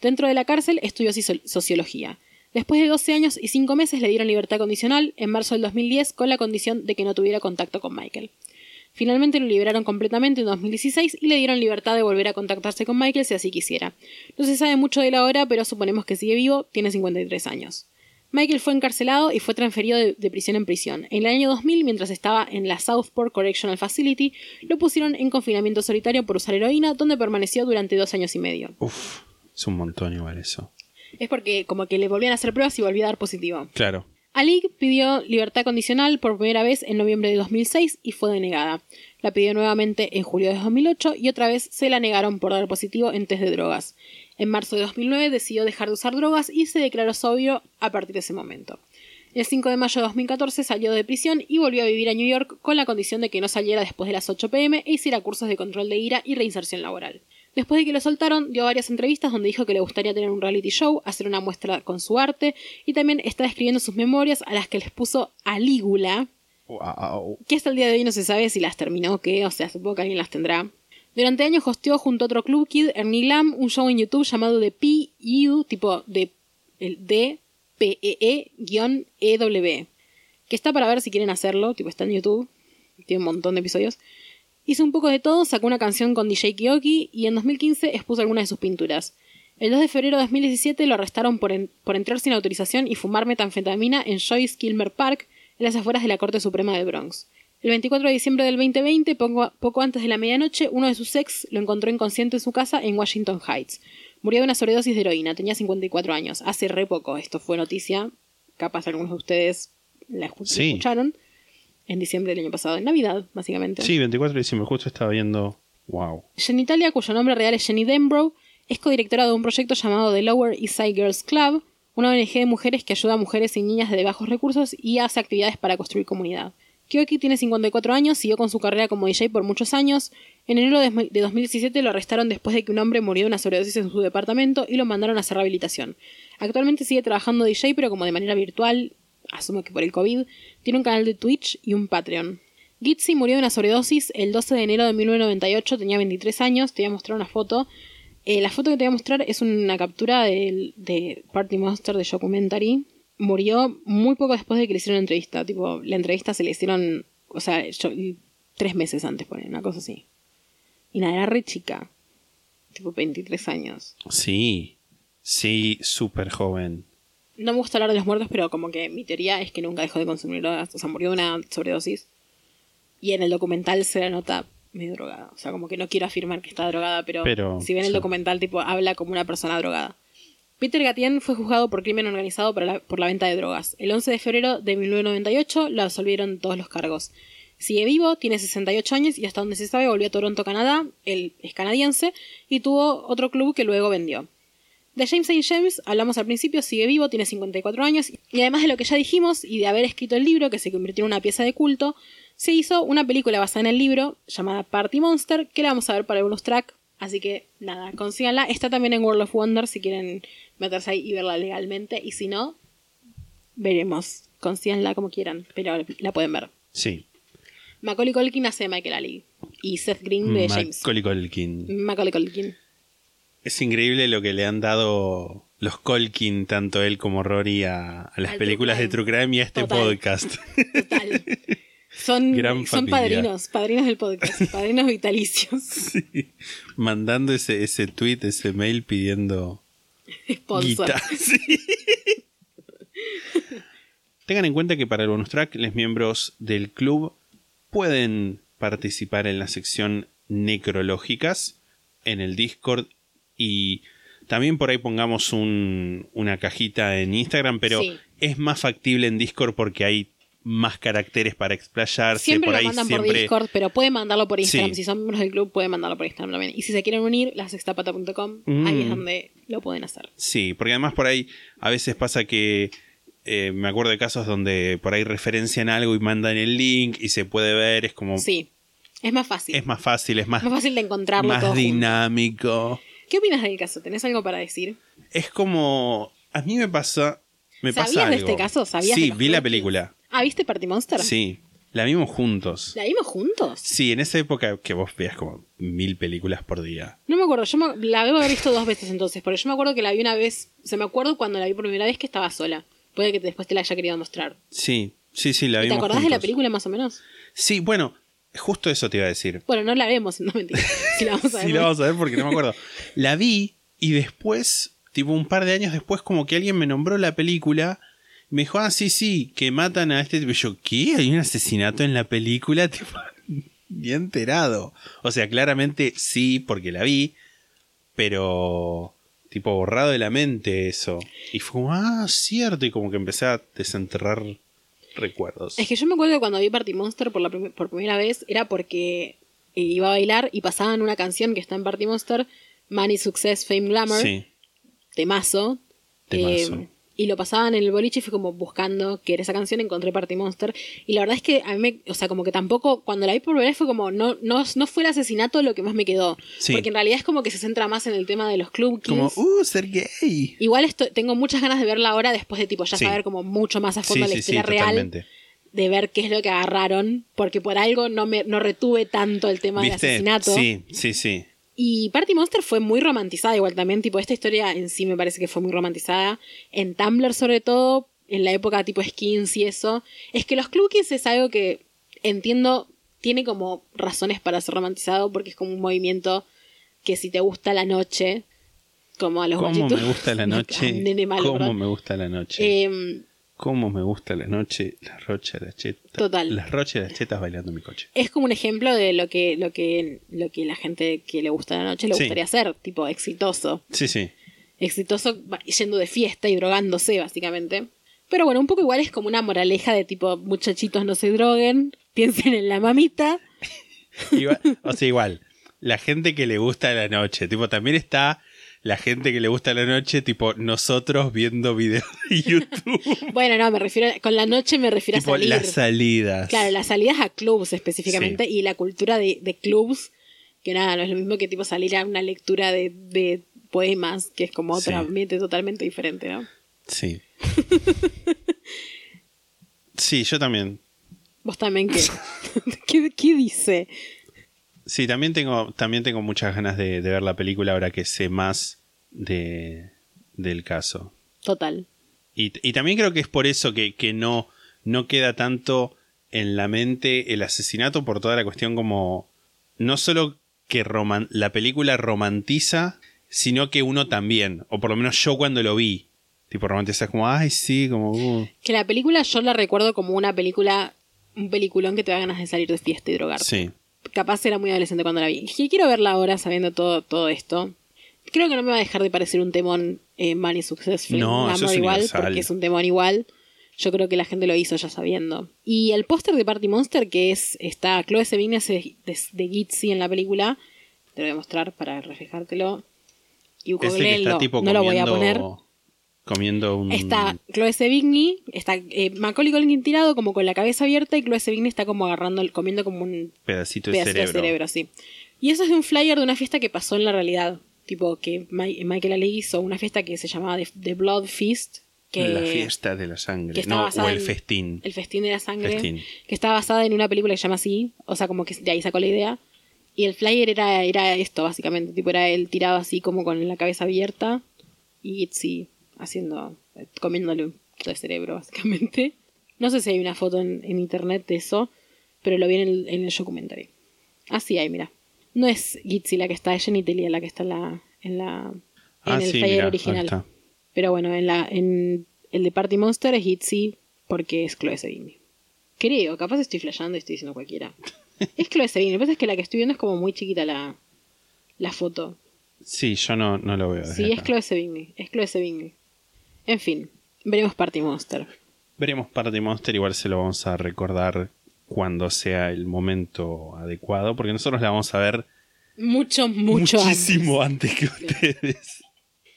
Dentro de la cárcel estudió soci- sociología. Después de 12 años y 5 meses le dieron libertad condicional en marzo del 2010 con la condición de que no tuviera contacto con Michael. Finalmente lo liberaron completamente en 2016 y le dieron libertad de volver a contactarse con Michael si así quisiera. No se sabe mucho de él ahora, pero suponemos que sigue vivo, tiene 53 años. Michael fue encarcelado y fue transferido de, de, prisión en prisión. En el año 2000, mientras estaba en la Southport Correctional Facility, lo pusieron en confinamiento solitario por usar heroína, donde permaneció durante dos años y medio. Uf, es un montón igual eso. Es porque como que le volvían a hacer pruebas y volvía a dar positivo. Claro. Ali pidió libertad condicional por primera vez en noviembre de 2006 y fue denegada. La pidió nuevamente en julio de 2008 y otra vez se la negaron por dar positivo en test de drogas. En marzo de 2009 decidió dejar de usar drogas y se declaró sobrio a partir de ese momento. El 5 de mayo de 2014 salió de prisión y volvió a vivir a New York con la condición de que no saliera después de las 8 pm e hiciera cursos de control de ira y reinserción laboral. Después de que lo soltaron, dio varias entrevistas donde dijo que le gustaría tener un reality show, hacer una muestra con su arte y también está escribiendo sus memorias a las que les puso Alígula, Wow. que hasta el día de hoy no se sabe si las terminó o qué, o sea, supongo que alguien las tendrá. Durante años hosteó junto a otro club kid, Ernie Lam, un show en YouTube llamado The PU, tipo de D P E E E W, que está para ver si quieren hacerlo, tipo está en YouTube, tiene un montón de episodios. Hizo un poco de todo, sacó una canción con DJ Kiyoki y en 2015 expuso algunas de sus pinturas. El 2 de febrero de 2017 lo arrestaron por, por entrar sin autorización y fumar metanfetamina en Joyce Kilmer Park, en las afueras de la Corte Suprema de Bronx. El 24 de diciembre del 2020, poco, poco antes de la medianoche, uno de sus ex lo encontró inconsciente en su casa en Washington Heights. Murió de una sobredosis de heroína, tenía 54 años. Hace re poco esto fue noticia, capaz algunos de ustedes la Sí. escucharon. En diciembre del año pasado, en Navidad, básicamente. Sí, 24 de diciembre, justo estaba viendo. Wow. Genitalia, cuyo nombre real es Jenny Denbrough, es codirectora de un proyecto llamado The Lower East Side Girls Club, una ONG de mujeres que ayuda a mujeres y niñas de bajos recursos y hace actividades para construir comunidad. Kyoki tiene 54 años, siguió con su carrera como DJ por muchos años. En enero de de 2017 lo arrestaron después de que un hombre murió de una sobredosis en su departamento y lo mandaron a hacer rehabilitación. Actualmente sigue trabajando DJ, pero como de manera virtual, asumo que por el COVID, tiene un canal de Twitch y un Patreon. Gitzy murió de una sobredosis el 12 de enero de 1998, tenía 23 años, te voy a mostrar una foto. Eh, la foto que te voy a mostrar es una captura de, Party Monster de Documentary. Murió muy poco después de que le hicieron la entrevista. Tipo, la entrevista se le hicieron, o sea, yo- tres meses antes, poner una cosa así. Y nada, era re chica. Tipo, 23 años. Sí. Sí, súper joven. No me gusta hablar de los muertos, pero como que mi teoría es que nunca dejó de consumir drogas. O sea, murió de una sobredosis. Y en el documental se la nota medio drogada. O sea, como que no quiero afirmar que está drogada, pero, Pero, si ven el sí. documental, tipo, habla como una persona drogada. Peter Gatien fue juzgado por crimen organizado por la, venta de drogas. El 11 de febrero de 1998 lo absolvieron todos los cargos. Sigue vivo, tiene 68 años y hasta donde se sabe volvió a Toronto, Canadá. Él es canadiense y tuvo otro club que luego vendió. De James St. James hablamos al principio, sigue vivo, tiene 54 años y además de lo que ya dijimos y de haber escrito el libro que se convirtió en una pieza de culto, se hizo una película basada en el libro llamada Party Monster que la vamos a ver para algunos track, así que nada, consíganla. Está también en World of Wonder si quieren meterse ahí y verla legalmente y si no, veremos. Consíganla como quieran, pero la pueden ver. Sí. Macaulay Culkin hace Michael Ali y Seth Green de James. Macaulay Culkin. Macaulay Culkin. Es increíble lo que le han dado los Colkin, tanto él como Rory, a, a las Al películas true de True Crime y a este Total. podcast. Total. Son, Gran son padrinos, padrinos del podcast, padrinos vitalicios. Sí. Mandando ese, ese tweet, ese mail pidiendo Sponsor. Sí. Tengan en cuenta que para el bonus track, los miembros del club pueden participar en la sección necrológicas en el Discord y también por ahí pongamos un- una cajita en Instagram, pero Sí. es más factible en Discord porque hay más caracteres para explayarse. Siempre por lo ahí mandan por siempre Discord, pero pueden mandarlo por Instagram. Sí. Si son miembros del club, pueden mandarlo por Instagram también. Y si se quieren unir, lasextapata.com, ahí es Mm. donde lo pueden hacer. Sí, porque además por ahí a veces pasa que eh, me acuerdo de casos donde por ahí referencian algo y mandan el link y se puede ver, es como... Sí, es más fácil. Es más fácil, es más, más fácil de encontrarlo más todo junto. dinámico. ¿Qué opinas del caso? ¿Tenés algo para decir? Es como... A mí me pasa... Me ¿Sabías pasa de algo. este caso? ¿Sabías Sí, de vi la película. Ah, ¿viste Party Monster? Sí. La vimos juntos. ¿La vimos juntos? Sí, en esa época que vos veas como mil películas por día. No me acuerdo, yo me- la debo haber visto dos veces entonces, porque yo me acuerdo que la vi una vez, o sea, me acuerdo cuando la vi por primera vez que estaba sola. Puede que después te la haya querido mostrar. Sí, sí, sí, la ¿Y ¿Te vimos acordás de la película más o menos? Sí, bueno, justo eso te iba a decir. Bueno, no la vemos, no mentira. Si la vamos a ver. Sí, la vamos a ver porque no me acuerdo. La vi y después, tipo un par de años después, como que alguien me nombró la película. Me dijo, ah, sí, sí, que matan a este tipo. Yo, ¿qué? ¿Hay un asesinato en la película? Tipo, ni enterado. O sea, claramente sí, porque la vi, pero tipo borrado de la mente eso. Y fue como, ah, cierto. Y como que empecé a desenterrar recuerdos. Es que yo me acuerdo que cuando vi Party Monster por, la prim- por primera vez era porque eh, iba a bailar y pasaban una canción que está en Party Monster, Money, Success, Fame, Glamour, Sí, temazo. Temazo. Eh, y lo pasaban en el boliche y fui como buscando que era esa canción, encontré Party Monster. Y la verdad es que a mí me, o sea, como que tampoco, cuando la vi por primera vez fue como, no, no, no fue el asesinato lo que más me quedó. Sí. Porque en realidad es como que se centra más en el tema de los club como, kills. uh, ser gay. Igual esto, tengo muchas ganas de verla ahora después de tipo ya Sí. saber como mucho más a fondo la sí, sí, historia real totalmente. de ver qué es lo que agarraron, porque por algo no me no retuve tanto el tema del asesinato. Sí, sí, sí. Y Party Monster fue muy romantizada igual también, tipo esta historia en sí me parece que fue muy romantizada en Tumblr sobre todo, en la época tipo skins y eso. Es que los clubkids es algo que entiendo tiene como razones para ser romantizado porque es como un movimiento que si te gusta la noche, como a los ¿Cómo me gusta la noche? Nene malo, ¿Cómo me gusta la noche? Em, ¿Cómo me gusta la noche? La rocha, la cheta. Total. Las rochas y las chetas bailando en mi coche. es como un ejemplo de lo que, lo que, lo que la gente que le gusta la noche le Sí. gustaría hacer, tipo exitoso. Sí, sí. Exitoso yendo de fiesta y drogándose, básicamente. Pero bueno, un poco igual es como una moraleja de tipo, muchachitos no se droguen, piensen en la mamita. Igual- o sea, igual. La gente que le gusta la noche. Tipo, también está la gente que le gusta la noche, tipo, nosotros viendo videos de YouTube. Bueno, no, me refiero, con la noche me refiero tipo, a salir. las salidas. Claro, las salidas a clubs específicamente y la cultura de, de clubs, que nada, no es lo mismo que tipo salir a una lectura de, de poemas, que es como otro Sí. ambiente totalmente diferente, ¿no? Sí. Sí, yo también. Vos también, ¿qué, ¿Qué, qué dice? Sí, también tengo, también tengo muchas ganas de, de ver la película ahora que sé más de, del caso. Total. Y, y también creo que es por eso que, que no, no queda tanto en la mente el asesinato por toda la cuestión como no solo que roman- la película romantiza, sino que uno también, o por lo menos yo cuando lo vi, tipo romantiza como, ay sí, como... uh". Que la película yo la recuerdo como una película, un peliculón que te da ganas de salir de fiesta y drogar. Sí, Capaz era muy adolescente cuando la vi. Y quiero verla ahora sabiendo todo, todo esto. Creo que no me va a dejar de parecer un temón eh, Money Success Fame No, eso es igual, universal. porque es un temón igual. Yo creo que la gente lo hizo ya sabiendo. Y el póster de Party Monster, que es está Chloe Sevigny es de, de, de Gitzy en la película, te lo voy a mostrar para reflejártelo. Y el que googleenlo, está tipo no lo voy a poner. Comiendo un... Está Chloe Sevigny, está eh, Macaulay Culkin tirado como con la cabeza abierta y Chloe Sevigny está como agarrando, comiendo como un pedacito de pedacito cerebro. de cerebro, sí. Y eso es de un flyer de una fiesta que pasó en la realidad. Tipo, que Mi- Michael Ali hizo una fiesta que se llamaba The, The Blood Feast. Que, La fiesta de la sangre. No, o el en- festín. El festín de la sangre. Festín. Que está basada en una película que se llama así. O sea, como que de ahí sacó la idea. Y el flyer era, era esto, básicamente. Tipo, era él tirado así como con la cabeza abierta. Y Itzy haciendo. comiéndole un poquito de cerebro, básicamente. No sé si hay una foto en, en internet de eso. Pero lo vi en el, en el documentary. Así hay, mira. No es Gitzy la que está, es Jenny Telia la que está en la. en la. en Ah, el sí, ahí original. Pero bueno, en la en el de Party Monster es Itzy porque es Chloe Sevigny. Creo, capaz estoy flasheando y estoy diciendo cualquiera. es Chloe Sevigny. Lo que pasa es que la que estoy viendo es como muy chiquita la, la foto. Sí, yo no, no lo veo. desde Sí, es. Chloe Sevigny. Es Chloe Sevigny. En fin, veremos Party Monster. Veremos Party Monster, igual se lo vamos a recordar cuando sea el momento adecuado, porque nosotros la vamos a ver Mucho, mucho antes. muchísimo antes, que ustedes.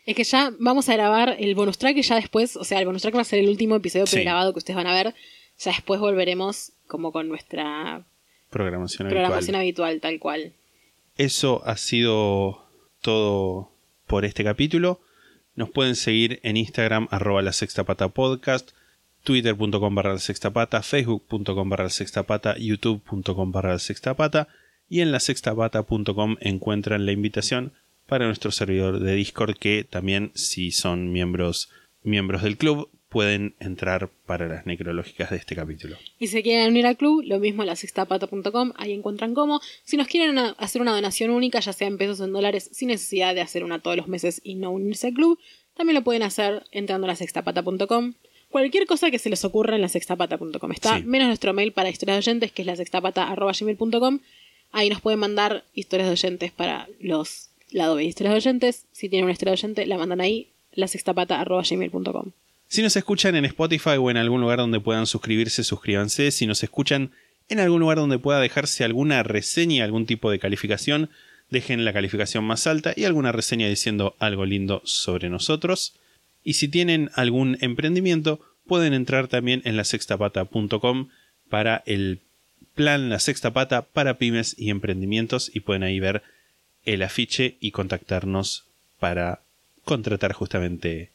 Es que ya vamos a grabar el bonus track y ya después, o sea, el bonus track va a ser el último episodio Sí. pregrabado que ustedes van a ver. Ya después volveremos como con nuestra Programación habitual. programación habitual, tal cual. Eso ha sido todo por este capítulo. Nos pueden seguir en Instagram, arroba la sexta pata podcast, twitter.com barra la sextapata, facebook.com barra la sextapata, youtube.com barra la sextapata y en la sextapata.com encuentran la invitación para nuestro servidor de Discord que también si son miembros miembros del club pueden entrar para las necrológicas de este capítulo. Y si quieren unir al club, lo mismo en la sextapata.com, ahí encuentran cómo. Si nos quieren hacer una donación única, ya sea en pesos o en dólares, sin necesidad de hacer una todos los meses y no unirse al club, también lo pueden hacer entrando a la sextapata.com. Cualquier cosa que se les ocurra en la sextapata.com está, Sí. menos nuestro mail para historias de oyentes, que es la sextapata.gmail.com. Ahí nos pueden mandar historias de oyentes para los lados de historias de oyentes. Si tienen una historia de oyente, la mandan ahí, la sextapata.gmail.com. Si nos escuchan en Spotify o en algún lugar donde puedan suscribirse, suscríbanse. Si nos escuchan en algún lugar donde pueda dejarse alguna reseña, algún tipo de calificación, dejen la calificación más alta y alguna reseña diciendo algo lindo sobre nosotros. Y si tienen algún emprendimiento, pueden entrar también en la sextapata.com para el plan La Sexta Pata para pymes y emprendimientos y pueden ahí ver el afiche y contactarnos para contratar justamente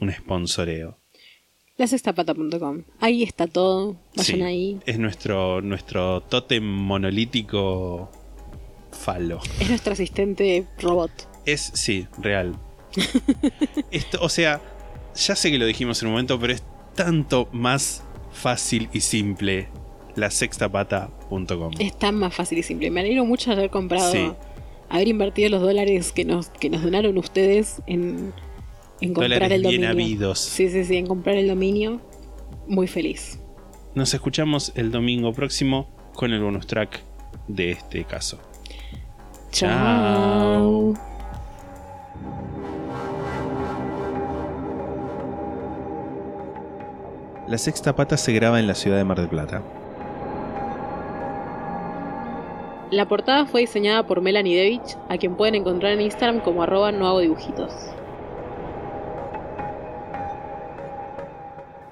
un sponsoreo. Lasextapata.com. Ahí está todo. Vayan Sí, ahí. Es nuestro, nuestro tótem monolítico falo. Es nuestro asistente robot. Es, sí, real. Esto, o sea, ya sé que lo dijimos en un momento, pero es tanto más fácil y simple la sextapata.com. Es tan más fácil y simple. Me alegro mucho de haber comprado, Sí. haber invertido los dólares que nos, que nos donaron ustedes en, en comprar Dólares el bien dominio. habidos. Sí, sí, sí, en comprar el dominio. Muy feliz. Nos escuchamos el domingo próximo con el bonus track de este caso. Chao. La sexta pata se graba en la ciudad de Mar del Plata. La portada fue diseñada por Melanie Devich, a quien pueden encontrar en Instagram como arroba no hago dibujitos.